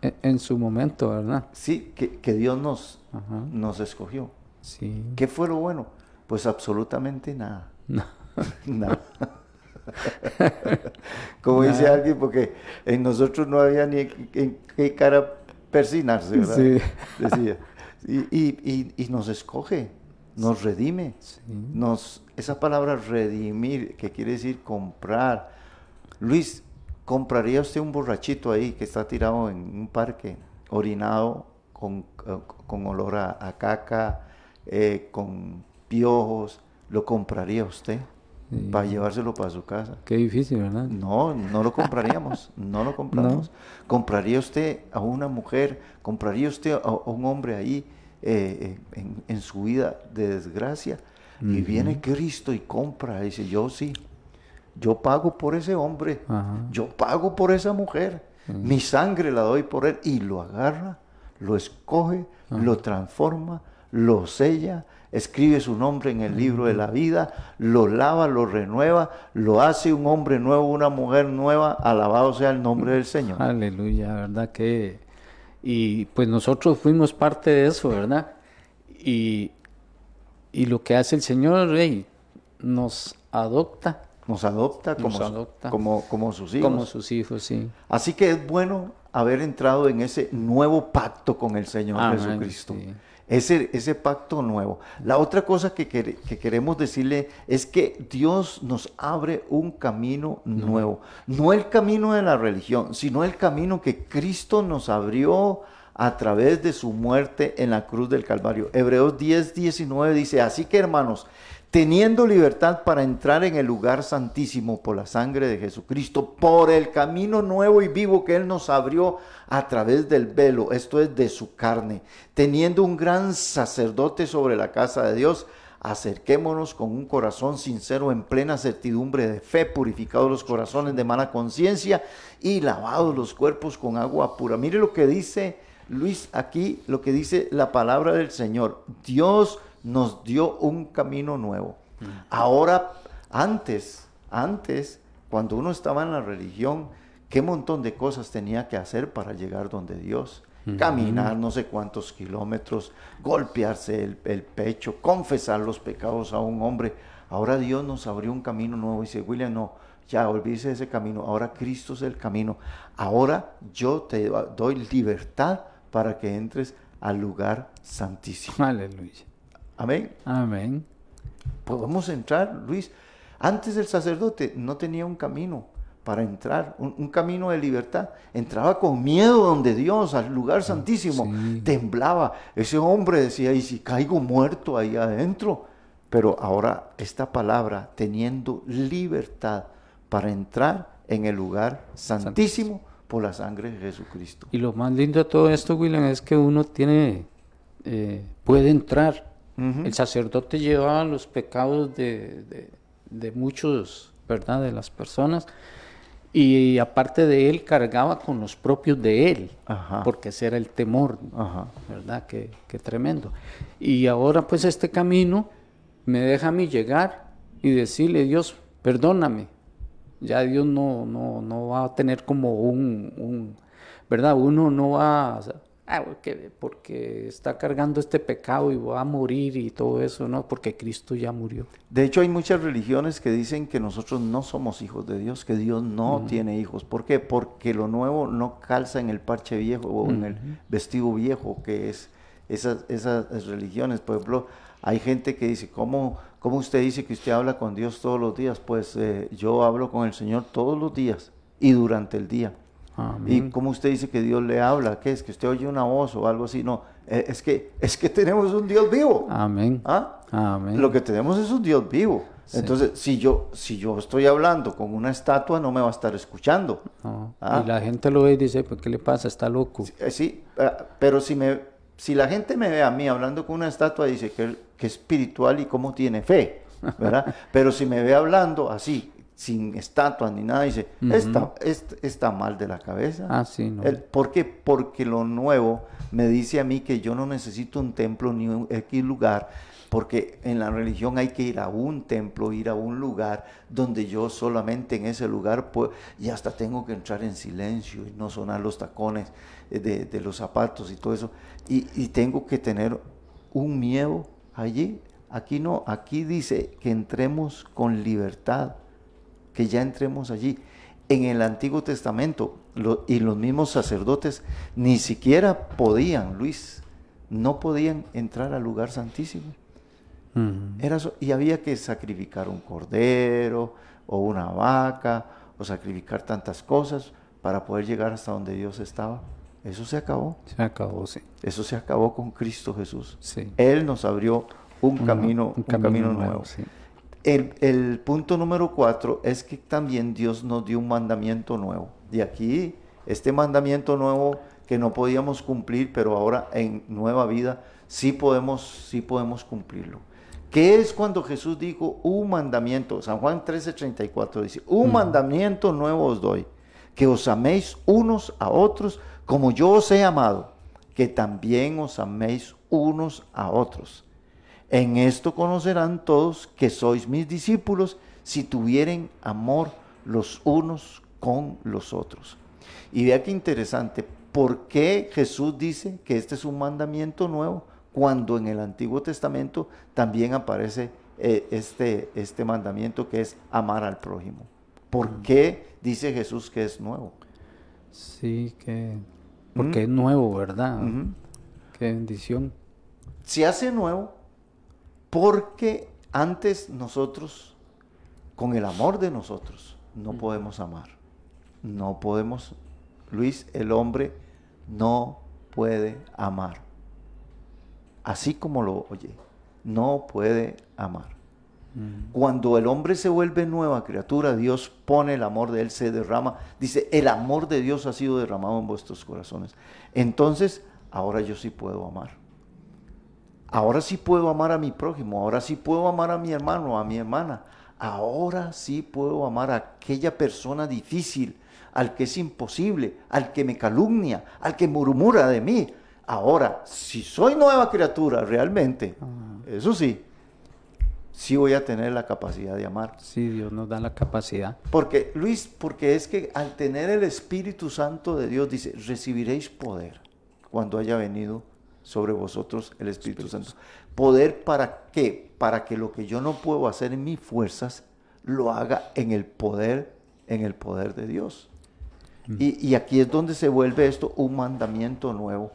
En, en su momento, ¿verdad? Sí, que, que Dios nos, Ajá. nos escogió. Sí. ¿Qué fue lo bueno? Pues absolutamente nada. No. Nada. Como dice alguien, porque en nosotros no había ni en, en qué cara persinarse, ¿verdad? Sí. Decía. Y, y- y- y nos escoge, nos redime. Sí. Nos, esa palabra redimir, que quiere decir comprar. Luis, ¿compraría usted un borrachito ahí que está tirado en un parque, orinado, con, eh, con olor a, a caca, eh, con piojos? ¿Lo compraría usted Sí. para llevárselo para su casa? Qué difícil, ¿verdad? No, no lo compraríamos, no lo compramos. ¿Compraría usted a una mujer, compraría usted a, a un hombre ahí eh, eh, en, en su vida de desgracia? Y viene Cristo y compra, dice, yo sí, yo pago por ese hombre, yo pago por esa mujer, mi sangre la doy por él, y lo agarra, lo escoge, lo transforma, lo sella, escribe su nombre en el libro de la vida, lo lava, lo renueva, lo hace un hombre nuevo, una mujer nueva, alabado sea el nombre del Señor. Aleluya, ¿verdad? Que... Y pues nosotros fuimos parte de eso, ¿verdad? Y, y lo que hace el Señor, rey, nos adopta Nos adopta como, Nos adopta. como, como sus hijos. como sus hijos, sí. Así que es bueno haber entrado en ese nuevo pacto con el Señor Amén, Jesucristo. sí. Ese, ese pacto nuevo. La otra cosa que, que queremos decirle es que Dios nos abre un camino nuevo. No el camino de la religión, sino el camino que Cristo nos abrió a través de su muerte en la cruz del Calvario. Hebreos 10, 19 dice, así que hermanos, teniendo libertad para entrar en el lugar santísimo por la sangre de Jesucristo, por el camino nuevo y vivo que Él nos abrió a través del velo, esto es de su carne, teniendo un gran sacerdote sobre la casa de Dios, acerquémonos con un corazón sincero en plena certidumbre de fe, purificados los corazones de mala conciencia y lavados los cuerpos con agua pura. Mire lo que dice Luis aquí, lo que dice la palabra del Señor. Dios nos dio un camino nuevo. Ahora, antes, antes, cuando uno estaba en la religión, qué montón de cosas tenía que hacer para llegar donde Dios. Caminar no sé cuántos kilómetros, golpearse el, el pecho, confesar los pecados a un hombre. Ahora Dios nos abrió un camino nuevo y dice, William, no, ya olvídese de ese camino. Ahora Cristo es el camino. Ahora yo te doy libertad para que entres al lugar santísimo. Aleluya. Amén. Amén. Podemos entrar, Luis. Antes el sacerdote no tenía un camino para entrar, un, un camino de libertad. Entraba con miedo donde Dios, al lugar santísimo. sí. Temblaba. Ese hombre decía, ¿y si caigo muerto ahí adentro? Pero ahora esta palabra, teniendo libertad para entrar en el lugar santísimo por la sangre de Jesucristo. Y lo más lindo de todo esto, William, es que uno tiene, eh, puede entrar. El sacerdote llevaba los pecados de, de- de muchos, ¿verdad? De las personas. Y aparte de él, cargaba con los propios de él. Ajá. Porque ese era el temor, Ajá. ¿verdad? Qué, qué tremendo. Y ahora pues este camino me deja a mí llegar y decirle, Dios, perdóname. Ya Dios no, no, no va a tener como un, un- ¿verdad? Uno no va a ah, porque, porque está cargando este pecado y va a morir y todo eso, ¿no? Porque Cristo ya murió. De hecho, hay muchas religiones que dicen que nosotros no somos hijos de Dios, que Dios no tiene hijos. ¿Por qué? Porque lo nuevo no calza en el parche viejo o en el vestido viejo, que es esas, esas religiones. Por ejemplo, hay gente que dice, ¿cómo, ¿cómo usted dice que usted habla con Dios todos los días? Pues eh, yo hablo con el Señor todos los días y durante el día. ¿Y cómo usted dice que Dios le habla? ¿Qué es? ¿Que usted oye una voz o algo así? No, eh, es que, es que tenemos un Dios vivo. Amén. ¿Ah? Amén. Lo que tenemos es un Dios vivo. Entonces, si yo, si yo estoy hablando con una estatua, no me va a estar escuchando. ¿Ah? Y la gente lo ve y dice, ¿por qué le pasa? Está loco. Sí, eh, eh, pero si, me, si la gente me ve a mí hablando con una estatua, dice que, que espiritual y cómo tiene fe, ¿verdad? pero si me ve hablando así, sin estatuas ni nada, dice, está, está, mal de la cabeza. Ah, sí, no. ¿Por qué? Porque lo nuevo me dice a mí que yo no necesito un templo ni un X lugar, porque en la religión hay que ir a un templo, ir a un lugar donde yo solamente en ese lugar puedo, y hasta tengo que entrar en silencio y no sonar los tacones de, de los zapatos y todo eso, y, y tengo que tener un miedo allí. Aquí no, aquí dice que entremos con libertad que ya entremos allí. En el Antiguo Testamento y los mismos sacerdotes ni siquiera podían, Luis, no podían entrar al lugar santísimo. Era y había que sacrificar un cordero o una vaca o sacrificar tantas cosas para poder llegar hasta donde Dios estaba. Eso se acabó. Se acabó, sí. Eso se acabó con Cristo Jesús. Sí. Él nos abrió un, camino, un, camino, nuevo. sí. El, punto número cuatro es que también Dios nos dio un mandamiento nuevo. Y aquí, este mandamiento nuevo que no podíamos cumplir, pero ahora en nueva vida sí podemos, sí podemos cumplirlo. ¿Qué es cuando Jesús dijo un mandamiento? San Juan 13:34 dice, un mandamiento nuevo os doy, que os améis unos a otros como yo os he amado, que también os améis unos a otros. En esto conocerán todos que sois mis discípulos si tuvieren amor los unos con los otros. Y vea qué interesante, ¿por qué Jesús dice que este es un mandamiento nuevo cuando en el Antiguo Testamento también aparece eh, este, este mandamiento que es amar al prójimo? ¿Por mm. qué dice Jesús que es nuevo? Sí, que porque es nuevo, ¿verdad? Qué bendición. Se hace nuevo porque antes nosotros, con el amor de nosotros, no podemos amar. No podemos, Luis, el hombre no puede amar. Así como lo oye, no puede amar. Cuando el hombre se vuelve nueva criatura, Dios pone el amor de él, se derrama. Dice, el amor de Dios ha sido derramado en vuestros corazones. Entonces, ahora yo sí puedo amar. Ahora sí puedo amar a mi prójimo, ahora sí puedo amar a mi hermano, a mi hermana. Ahora sí puedo amar a aquella persona difícil, al que es imposible, al que me calumnia, al que murmura de mí. Ahora, si soy nueva criatura realmente, eso sí, sí voy a tener la capacidad de amar. Sí, Dios nos da la capacidad. Porque, Luis, porque es que al tener el Espíritu Santo de Dios, dice, recibiréis poder cuando haya venido sobre vosotros el Espíritu Santo. Poder para qué? Para que lo que yo no puedo hacer en mis fuerzas, lo haga en el poder, en el poder de Dios. Mm. Y, aquí es donde se vuelve esto un mandamiento nuevo.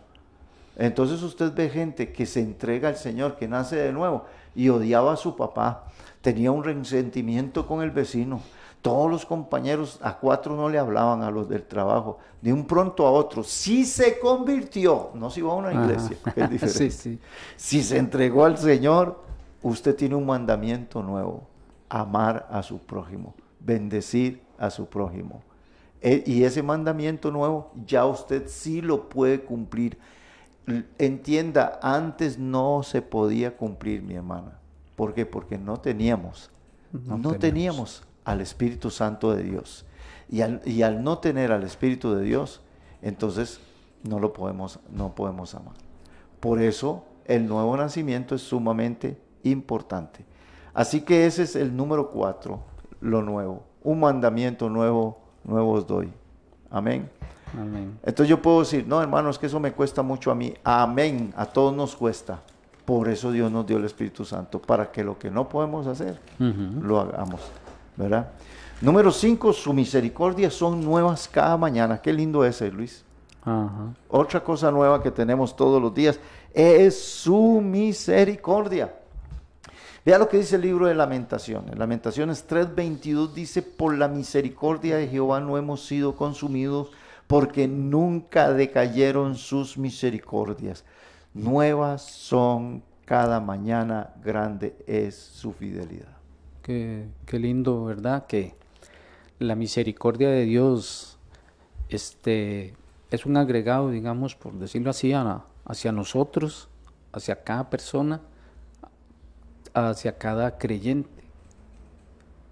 Entonces usted ve gente que se entrega al Señor, que nace de nuevo y odiaba a su papá, tenía un resentimiento con el vecino, todos los compañeros, a cuatro no le hablaban a los del trabajo, de un pronto a otro. Si se convirtió, no se iba a una iglesia, es diferente. Si se entregó al Señor, usted tiene un mandamiento nuevo, amar a su prójimo, bendecir a su prójimo. E, y ese mandamiento nuevo ya usted sí lo puede cumplir. Entienda, antes no se podía cumplir, mi hermana. ¿Por qué? Porque no teníamos. No, teníamos al Espíritu Santo de Dios. Y al, no tener al Espíritu de Dios, entonces no lo podemos, no podemos amar. Por eso el nuevo nacimiento es sumamente importante. Así que ese es el número cuatro, lo nuevo. Un mandamiento nuevo, nuevo os doy. Amén. Amén. Entonces yo puedo decir, no hermano, es que eso me cuesta mucho a mí. Amén, a todos nos cuesta. Por eso Dios nos dio el Espíritu Santo, para que lo que no podemos hacer, lo hagamos. ¿Verdad? Número cinco, su misericordia son nuevas cada mañana. Qué lindo ese, Luis. Ajá. Otra cosa nueva que tenemos todos los días es su misericordia. Vea lo que dice el libro de Lamentaciones. Lamentaciones 3:22 dice, por la misericordia de Jehová no hemos sido consumidos, porque nunca decayeron sus misericordias. Nuevas son cada mañana, grande es su fidelidad. Qué, qué lindo, ¿verdad? Que la misericordia de Dios este, es un agregado, digamos, por decirlo así, a- hacia nosotros, hacia cada persona, hacia cada creyente.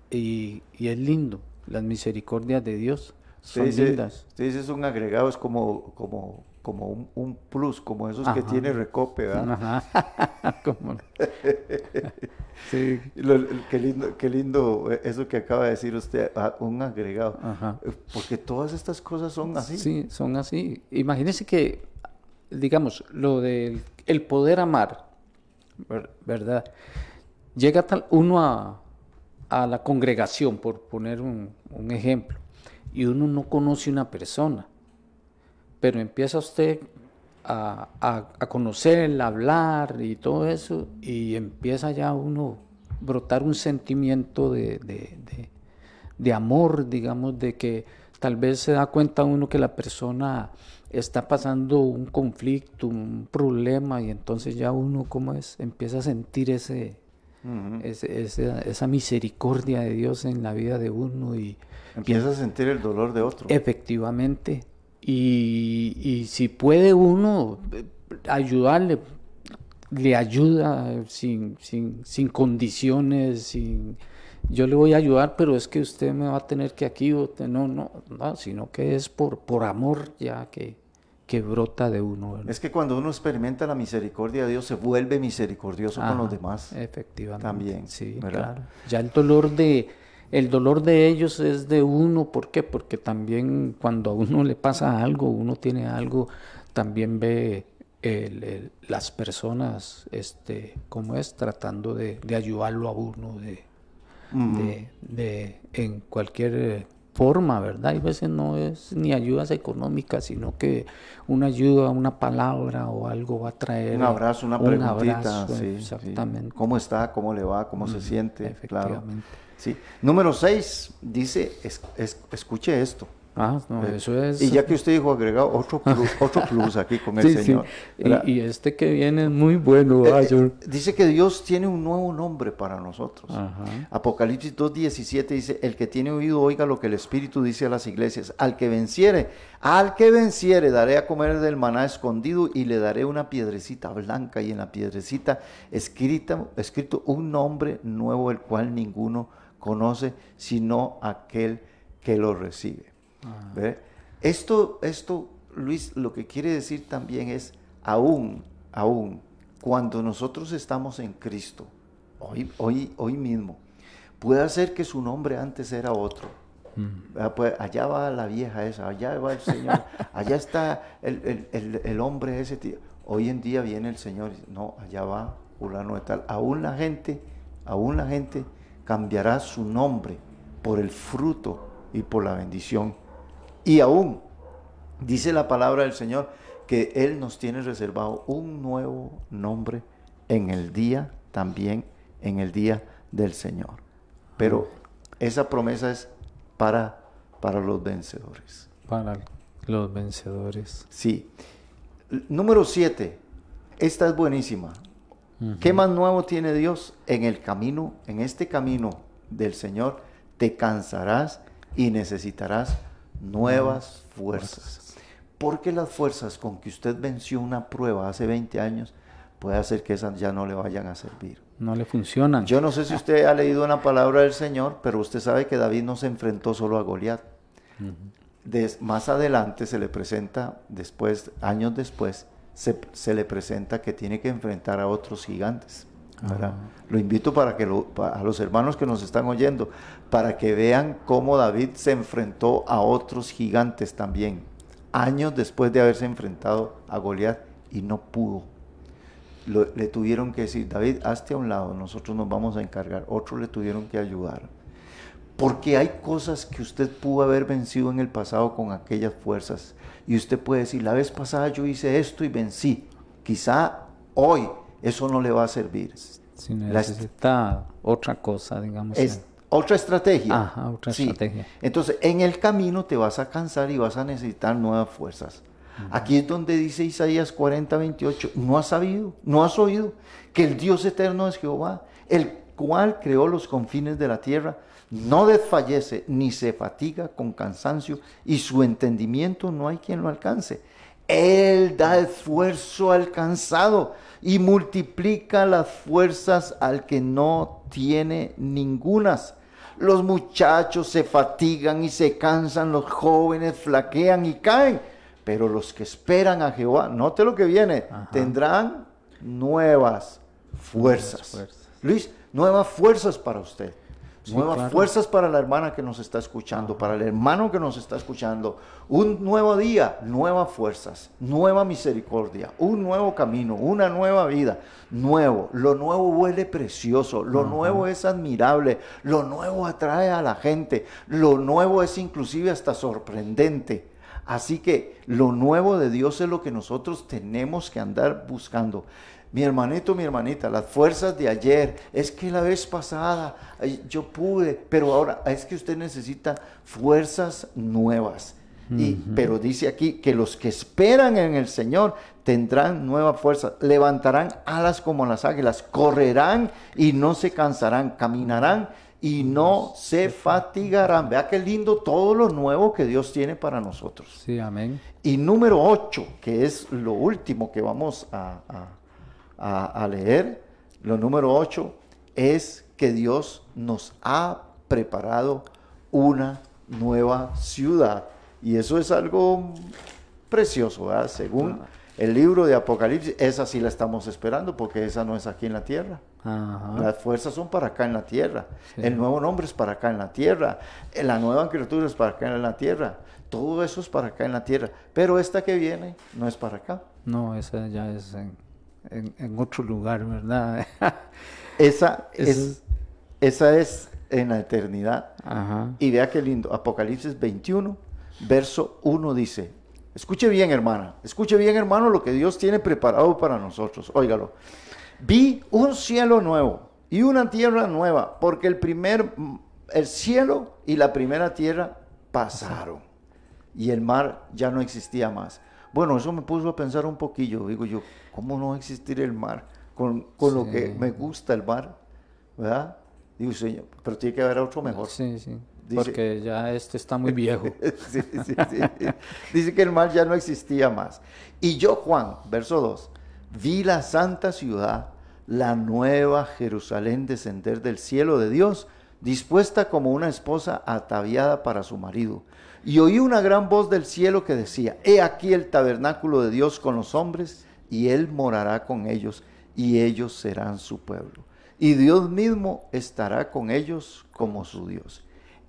Y, y es lindo, las misericordias de Dios Usted son dice, lindas. usted dice es un agregado, es como, como, como un, un plus, como esos que tiene Recope, ¿verdad? Ajá. Como- sí, Lo- qué, lindo, qué lindo eh, eso que acaba de decir usted, ah, un agregado. Ajá. Eh, Porque todas estas cosas son así. Sí, son así. Imagínense que, digamos, lo del el poder amar, ver- ¿verdad? Llega tal uno a, a la congregación, por poner un, un ejemplo, y uno no conoce una persona, pero empieza usted a, a, a conocerla, a hablar y todo eso, y empieza ya uno brotar un sentimiento de, de- de- de amor, digamos, de que tal vez se da cuenta uno que la persona está pasando un conflicto, un problema, y entonces ya uno, ¿cómo es? Empieza a sentir ese, ese- esa, esa misericordia de Dios en la vida de uno y Empieza a sentir el dolor de otro. efectivamente, y, y si puede uno eh, ayudarle, le ayuda sin, sin, sin condiciones, sin yo le voy a ayudar, pero es que usted me va a tener que aquí, o te- no, no, no, sino que es por, por amor ya que, que brota de uno. ¿verdad? Es que cuando uno experimenta la misericordia de Dios, se vuelve misericordioso con los demás. Efectivamente. también, Sí, ¿verdad? claro. Ya el dolor de el dolor de ellos es de uno, ¿por qué? Porque también cuando a uno le pasa algo, uno tiene algo, también ve el- el- las personas, este, como es, tratando de, de ayudarlo a uno, de, de, de- en cualquier forma, ¿verdad? Hay veces no es ni ayudas económicas, sino que una ayuda, una palabra o algo va a traer Un abrazo, una un preguntita. abrazo, sí, sí. exactamente. ¿Cómo está? ¿Cómo le va? ¿Cómo se siente? Claro. Sí. Número 6 dice, es- es- escuche esto. Ah, no, Eh, eso es. Y ya que usted dijo agregado, otro plus, otro plus aquí con el Sí. Señor. Y, y este que viene es muy bueno. Eh, ah, eh, dice que Dios tiene un nuevo nombre para nosotros. Ajá. Apocalipsis 2.17 dice, el que tiene oído oiga lo que el Espíritu dice a las iglesias. Al que venciere, al que venciere, daré a comer del maná escondido y le daré una piedrecita blanca y en la piedrecita escrita, escrito un nombre nuevo, el cual ninguno conoce, sino aquel que lo recibe. Esto, esto, Luis, lo que quiere decir también es, aún, aún, cuando nosotros estamos en Cristo, hoy, hoy, hoy mismo, puede ser que su nombre antes era otro. ¿verdad? Pues allá va la vieja esa, allá va el Señor, allá está el, el- el- el hombre ese. tío. Hoy en día viene el Señor, y dice, no, allá va fulano de tal. Aún la gente, aún la gente cambiará su nombre por el fruto y por la bendición. Y aún dice la palabra del Señor que Él nos tiene reservado un nuevo nombre en el día, también en el día del Señor. Pero esa promesa es para, para los vencedores. Para los vencedores. Sí. Número siete. Esta es buenísima. ¿Qué más nuevo tiene Dios en el camino, en este camino del Señor? Te cansarás y necesitarás nuevas fuerzas. Porque las fuerzas con que usted venció una prueba hace 20 años puede hacer que esas ya no le vayan a servir. No le funcionan. Yo no sé si usted ha leído una palabra del Señor, pero usted sabe que David no se enfrentó solo a Goliat. Des- más adelante se le presenta, después, años después, se, se le presenta que tiene que enfrentar a otros gigantes. Lo invito para que lo- a los hermanos que nos están oyendo, para que vean cómo David se enfrentó a otros gigantes también. años después de haberse enfrentado a Goliat y no pudo. le tuvieron que decir, David, hazte a un lado, nosotros nos vamos a encargar. Otros le tuvieron que ayudar. Porque hay cosas que usted pudo haber vencido en el pasado con aquellas fuerzas. Y usted puede decir, la vez pasada yo hice esto y vencí. Quizá hoy eso no le va a servir. Si necesita otra cosa, digamos. Es otra estrategia. Ajá, otra estrategia. Entonces, en el camino te vas a cansar y vas a necesitar nuevas fuerzas. Aquí es donde dice Isaías 40, 28, no has sabido, no has oído que el Dios eterno es Jehová, el cual creó los confines de la tierra, no desfallece ni se fatiga con cansancio y su entendimiento no hay quien lo alcance. Él da esfuerzo al cansado y multiplica las fuerzas al que no tiene ningunas. Los muchachos se fatigan y se cansan, los jóvenes flaquean y caen, pero los que esperan a Jehová, note lo que viene, tendrán nuevas fuerzas. Luis, nuevas fuerzas para usted. Nuevas fuerzas para la hermana que nos está escuchando, para el hermano que nos está escuchando. Un nuevo día, nuevas fuerzas, nueva misericordia, un nuevo camino, una nueva vida. Nuevo. Lo nuevo huele precioso, lo nuevo es admirable, lo nuevo atrae a la gente, lo nuevo es inclusive hasta sorprendente. Así que lo nuevo de Dios es lo que nosotros tenemos que andar buscando. Mi hermanito, mi hermanita, las fuerzas de ayer, es que la vez pasada yo pude, pero ahora es que usted necesita fuerzas nuevas. Y, pero dice aquí que los que esperan en el Señor tendrán nueva fuerza, levantarán alas como las águilas, correrán y no se cansarán, caminarán y no se fatigarán. Vea qué lindo todo lo nuevo que Dios tiene para nosotros. Sí, amén. Y número 8, que es lo último que vamos a a, leer, lo número 8, es que Dios nos ha preparado una nueva ciudad. Y eso es algo precioso, ¿verdad? Según el libro de Apocalipsis, esa sí la estamos esperando porque esa no es aquí en la tierra. Las fuerzas son para acá en la tierra. El nuevo nombre es para acá en la tierra. La nueva criatura es para acá en la tierra. Todo eso es para acá en la tierra. Pero esta que viene no es para acá. No, esa ya es en en, otro lugar, ¿verdad? esa, es, esa es en la eternidad. Y vea qué lindo. Apocalipsis 21, verso 1 dice, escuche bien hermana, escuche bien hermano lo que Dios tiene preparado para nosotros. Óigalo. Vi un cielo nuevo y una tierra nueva, porque el primer, el cielo y la primera tierra pasaron y el mar ya no existía más. Bueno, eso me puso a pensar un poquillo, digo yo, ¿cómo no existir el mar? Con, lo que me gusta el mar, ¿verdad? Digo, señor, pero tiene que haber otro mejor. Sí, sí. Porque ya este está muy viejo. sí, sí, sí. Dice que el mar ya no existía más. Y yo, Juan, verso 2, vi la santa ciudad, la nueva Jerusalén descender del cielo de Dios, dispuesta como una esposa ataviada para su marido. Y oí una gran voz del cielo que decía, He aquí el tabernáculo de Dios con los hombres, y Él morará con ellos, y ellos serán su pueblo. Y Dios mismo estará con ellos como su Dios.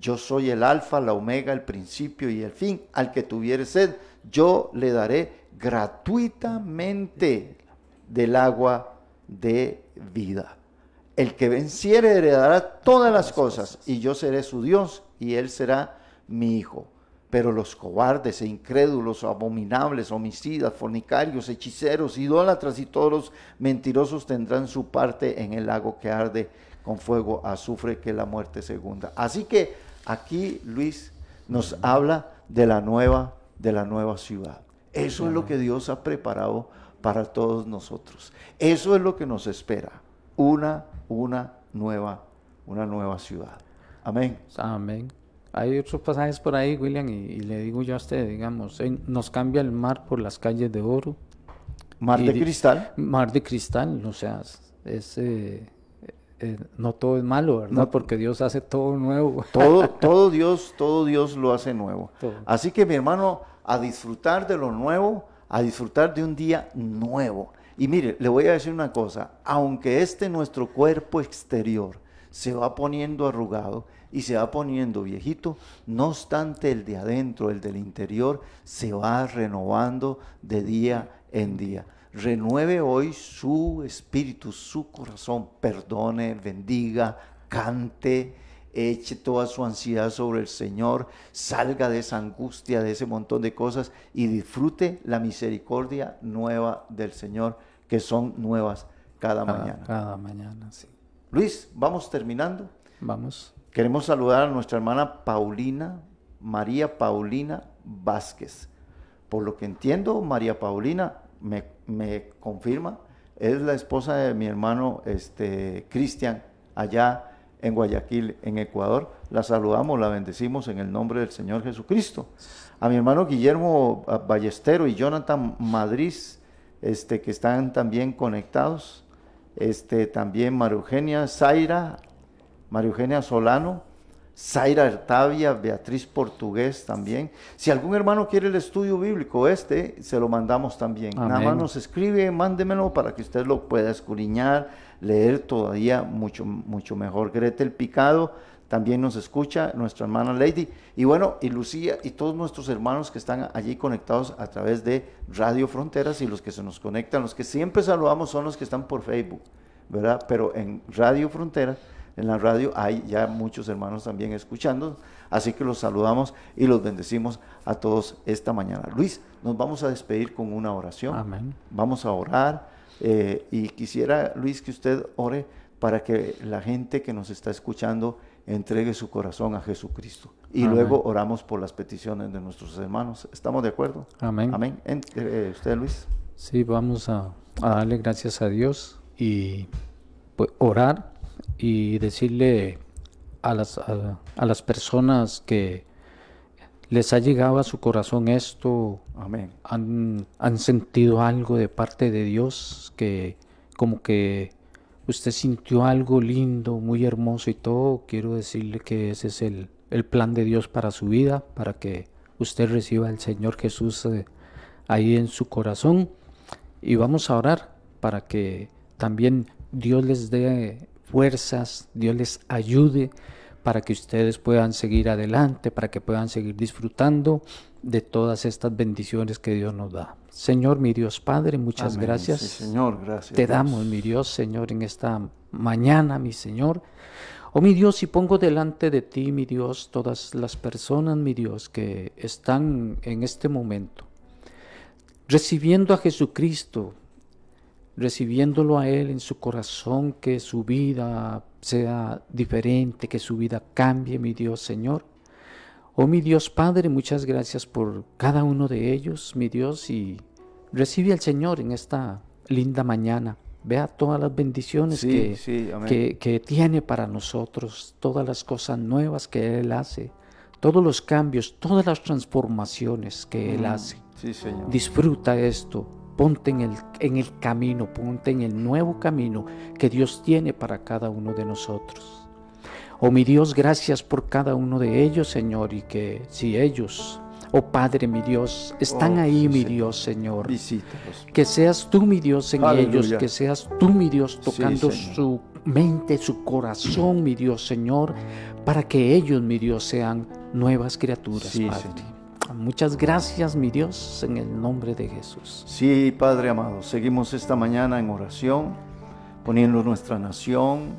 yo soy el alfa, la omega, el principio y el fin. Al que tuviere sed, yo le daré gratuitamente del agua de vida. El que venciere heredará todas las cosas, y yo seré su Dios, y él será mi hijo. Pero los cobardes e incrédulos, abominables, homicidas, fornicarios, hechiceros, idólatras y todos los mentirosos tendrán su parte en el lago que arde con fuego, azufre, que la muerte segunda. Así que aquí Luis nos habla de la nueva, de la nueva ciudad. Eso es lo que Dios ha preparado para todos nosotros. Eso es lo que nos espera. Una, una nueva, una nueva ciudad. Amén. Amén. hay otros pasajes por ahí, William, y, y le digo yo a usted, digamos, nos cambia el mar por las calles de oro. Mar de cristal. Mar de cristal, o sea, es, eh, eh, no todo es malo, ¿verdad? No. Porque Dios hace todo nuevo. Todo, todo Dios, todo Dios lo hace nuevo. Todo. Así que mi hermano, a disfrutar de lo nuevo, a disfrutar de un día nuevo. Y mire, le voy a decir una cosa, aunque este nuestro cuerpo exterior se va poniendo arrugado y se va poniendo viejito, no obstante el de adentro, el del interior, se va renovando de día en día. Renueve hoy su espíritu, su corazón, perdone, bendiga, cante, eche toda su ansiedad sobre el Señor, salga de esa angustia, de ese montón de cosas y disfrute la misericordia nueva del Señor, que son nuevas cada Cada, mañana. cada mañana, sí. Luis, vamos terminando. Vamos. Queremos saludar a nuestra hermana Paulina, María Paulina Vázquez. Por lo que entiendo, María Paulina me, me confirma, es la esposa de mi hermano este, Cristian, allá en Guayaquil, en Ecuador. La saludamos, la bendecimos en el nombre del Señor Jesucristo. A mi hermano Guillermo Ballestero y Jonathan Madrid, este, que están también conectados. Este, también María Eugenia Zaira, María Eugenia Solano, Zaira Artavia, Beatriz Portugués también. Si algún hermano quiere el estudio bíblico este, se lo mandamos también. Nada más nos escribe, mándemelo para que usted lo pueda escudriñar, leer todavía mucho, mucho mejor. Gretel Picado también nos escucha, nuestra hermana Lady. Y bueno, y Lucía y todos nuestros hermanos que están allí conectados a través de Radio Fronteras y los que se nos conectan, los que siempre saludamos son los que están por Facebook, ¿verdad? Pero en Radio Fronteras en la radio hay ya muchos hermanos también escuchando, así que los saludamos y los bendecimos a todos esta mañana. Luis, nos vamos a despedir con una oración. Amén. Vamos a orar eh, y quisiera, Luis, que usted ore para que la gente que nos está escuchando entregue su corazón a Jesucristo. Y Amén. luego oramos por las peticiones de nuestros hermanos. ¿Estamos de acuerdo? Amén. Amén. En- eh, usted, Luis. Sí, vamos a, a darle gracias a Dios y pues, orar y decirle a las, a, a las personas que les ha llegado a su corazón esto, Amén. han, han sentido algo de parte de Dios, que como que usted sintió algo lindo, muy hermoso y todo, quiero decirle que ese es el, el plan de Dios para su vida, para que usted reciba al Señor Jesús eh, ahí en su corazón. Y vamos a orar para que también Dios les dé fuerzas, Dios les ayude para que ustedes puedan seguir adelante, para que puedan seguir disfrutando de todas estas bendiciones que Dios nos da. Señor, mi Dios Padre, muchas Amén. gracias. Sí, Señor, gracias. Te damos, mi Dios, Señor, en esta mañana, mi Señor. Oh, mi Dios, y pongo delante de ti, mi Dios, todas las personas, mi Dios, que están en este momento recibiendo a Jesucristo, recibiéndolo a Él en su corazón, que su vida sea diferente, que su vida cambie, mi Dios Señor. Oh mi Dios Padre, muchas gracias por cada uno de ellos, mi Dios, y recibe al Señor en esta linda mañana. Vea todas las bendiciones Sí, que, sí, que, que tiene para nosotros, todas las cosas nuevas que Él hace, todos los cambios, todas las transformaciones que Él Mm, hace. Sí, Señor. Disfruta esto, ponte en el, en el camino, ponte en el nuevo camino que Dios tiene para cada uno de nosotros. Oh mi Dios, gracias por cada uno de ellos, Señor, y que si ellos, oh Padre mi Dios, están Oh, ahí, sí, mi Señor. Dios, Señor, Visítalos. que seas tú, mi Dios, en Aleluya. ellos, que seas tú, mi Dios, tocando su mente, su corazón, mi Dios, Señor, para que ellos, mi Dios, sean nuevas criaturas, Sí, Padre. Señor. Muchas gracias, mi Dios, en el nombre de Jesús. Sí, Padre amado, seguimos esta mañana en oración, poniendo nuestra nación,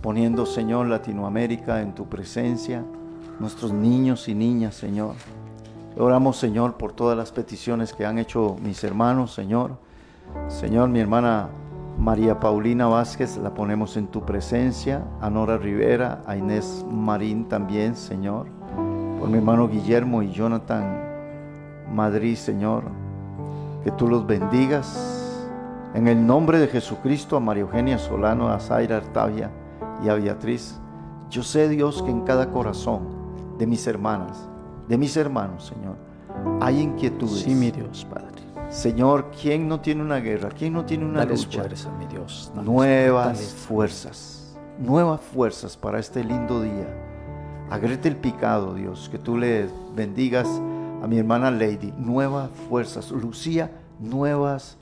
poniendo, Señor, Latinoamérica en tu presencia, nuestros niños y niñas, Señor. Oramos, Señor, por todas las peticiones que han hecho mis hermanos, Señor. Señor, mi hermana María Paulina Vázquez, la ponemos en tu presencia. A Nora Rivera, a Inés Marín también, Señor. Por mi hermano Guillermo y Jonathan Madrid, Señor. Que tú los bendigas. En el nombre de Jesucristo, a María Eugenia Solano, a Zaira Artavia y a Beatriz. Yo sé, Dios, que en cada corazón de mis hermanas, de mis hermanos, Señor, hay inquietudes. Sí, mi Dios, Padre. Señor, ¿quién no tiene una guerra? ¿Quién no tiene una Dales lucha? fuerza, mi Dios. Dales- nuevas dales fuerzas, nuevas fuerzas para este lindo día. Agrete el picado, Dios, que tú le bendigas a mi hermana Lady, nuevas fuerzas. Lucía, nuevas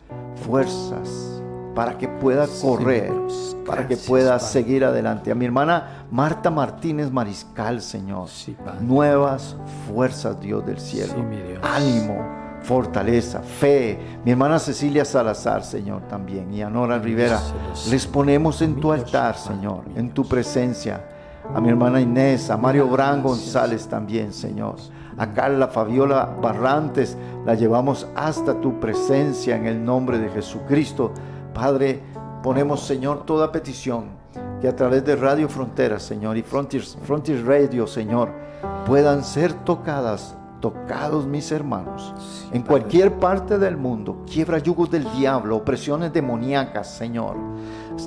fuerzas para que pueda correr, para que pueda Padre. seguir adelante. A mi hermana Marta Martínez Mariscal, Señor, Sí, nuevas fuerzas, Dios del cielo. Sí, mi Dios. Ánimo, fortaleza, fe. Mi hermana Cecilia Salazar, Señor, también. Y a Nora Rivera. Les ponemos en tu altar, Señor, en tu presencia. A mi hermana Inés, a Mario Bran. González también, Señor. A Carla Fabiola Barrantes, la llevamos hasta tu presencia en el nombre de Jesucristo. Padre, ponemos, Señor, toda petición que a través de Radio Fronteras, Señor, y Frontiers, Frontiers Radio, Señor, puedan ser tocadas, tocados mis hermanos, Sí, en cualquier parte del mundo. Quiebra yugos del diablo, opresiones demoníacas, Señor.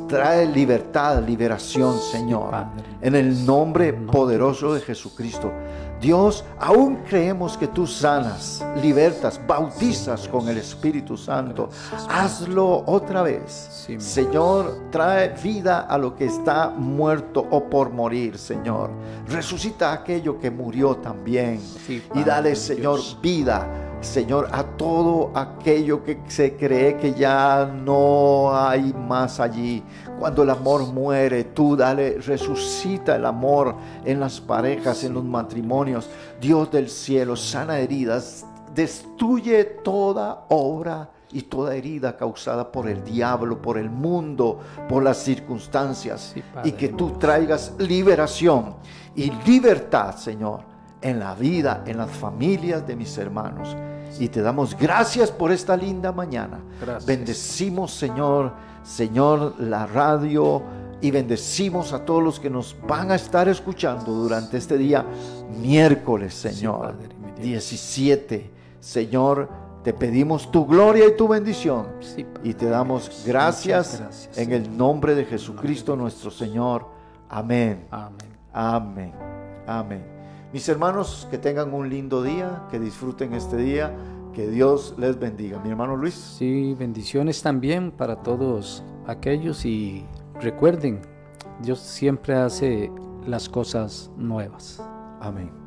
Trae libertad, liberación, Señor. En el nombre poderoso de Jesucristo. Dios, aún creemos que tú sanas, libertas, bautizas con el Espíritu Santo. Hazlo otra vez. Señor, trae vida a lo que está muerto o por morir, Señor. Resucita aquello que murió también. Y dale, Señor, vida, Señor, a todo aquello que se cree que ya no hay más allí. Cuando el amor muere, tú dale, resucita el amor en las parejas, en los matrimonios. Dios del cielo, sana heridas, destruye toda obra y toda herida causada por el diablo, por el mundo, por las circunstancias. Sí, y que tú traigas liberación y libertad, Señor, en la vida, en las familias de mis hermanos. Y te damos gracias por esta linda mañana. Gracias. Bendecimos, Señor, Señor, la radio y bendecimos a todos los que nos van a estar escuchando durante este día miércoles, Señor, Padre, mi Dios. 17. Señor, te pedimos tu gloria y tu bendición. Sí, Padre. Y te damos gracias, en el nombre de Jesucristo nuestro Señor. Amén. Amén. Amén. Amén. Mis hermanos, que tengan un lindo día, que disfruten este día, que Dios les bendiga. Mi hermano Luis. Sí, bendiciones también para todos aquellos y recuerden, Dios siempre hace las cosas nuevas. Amén.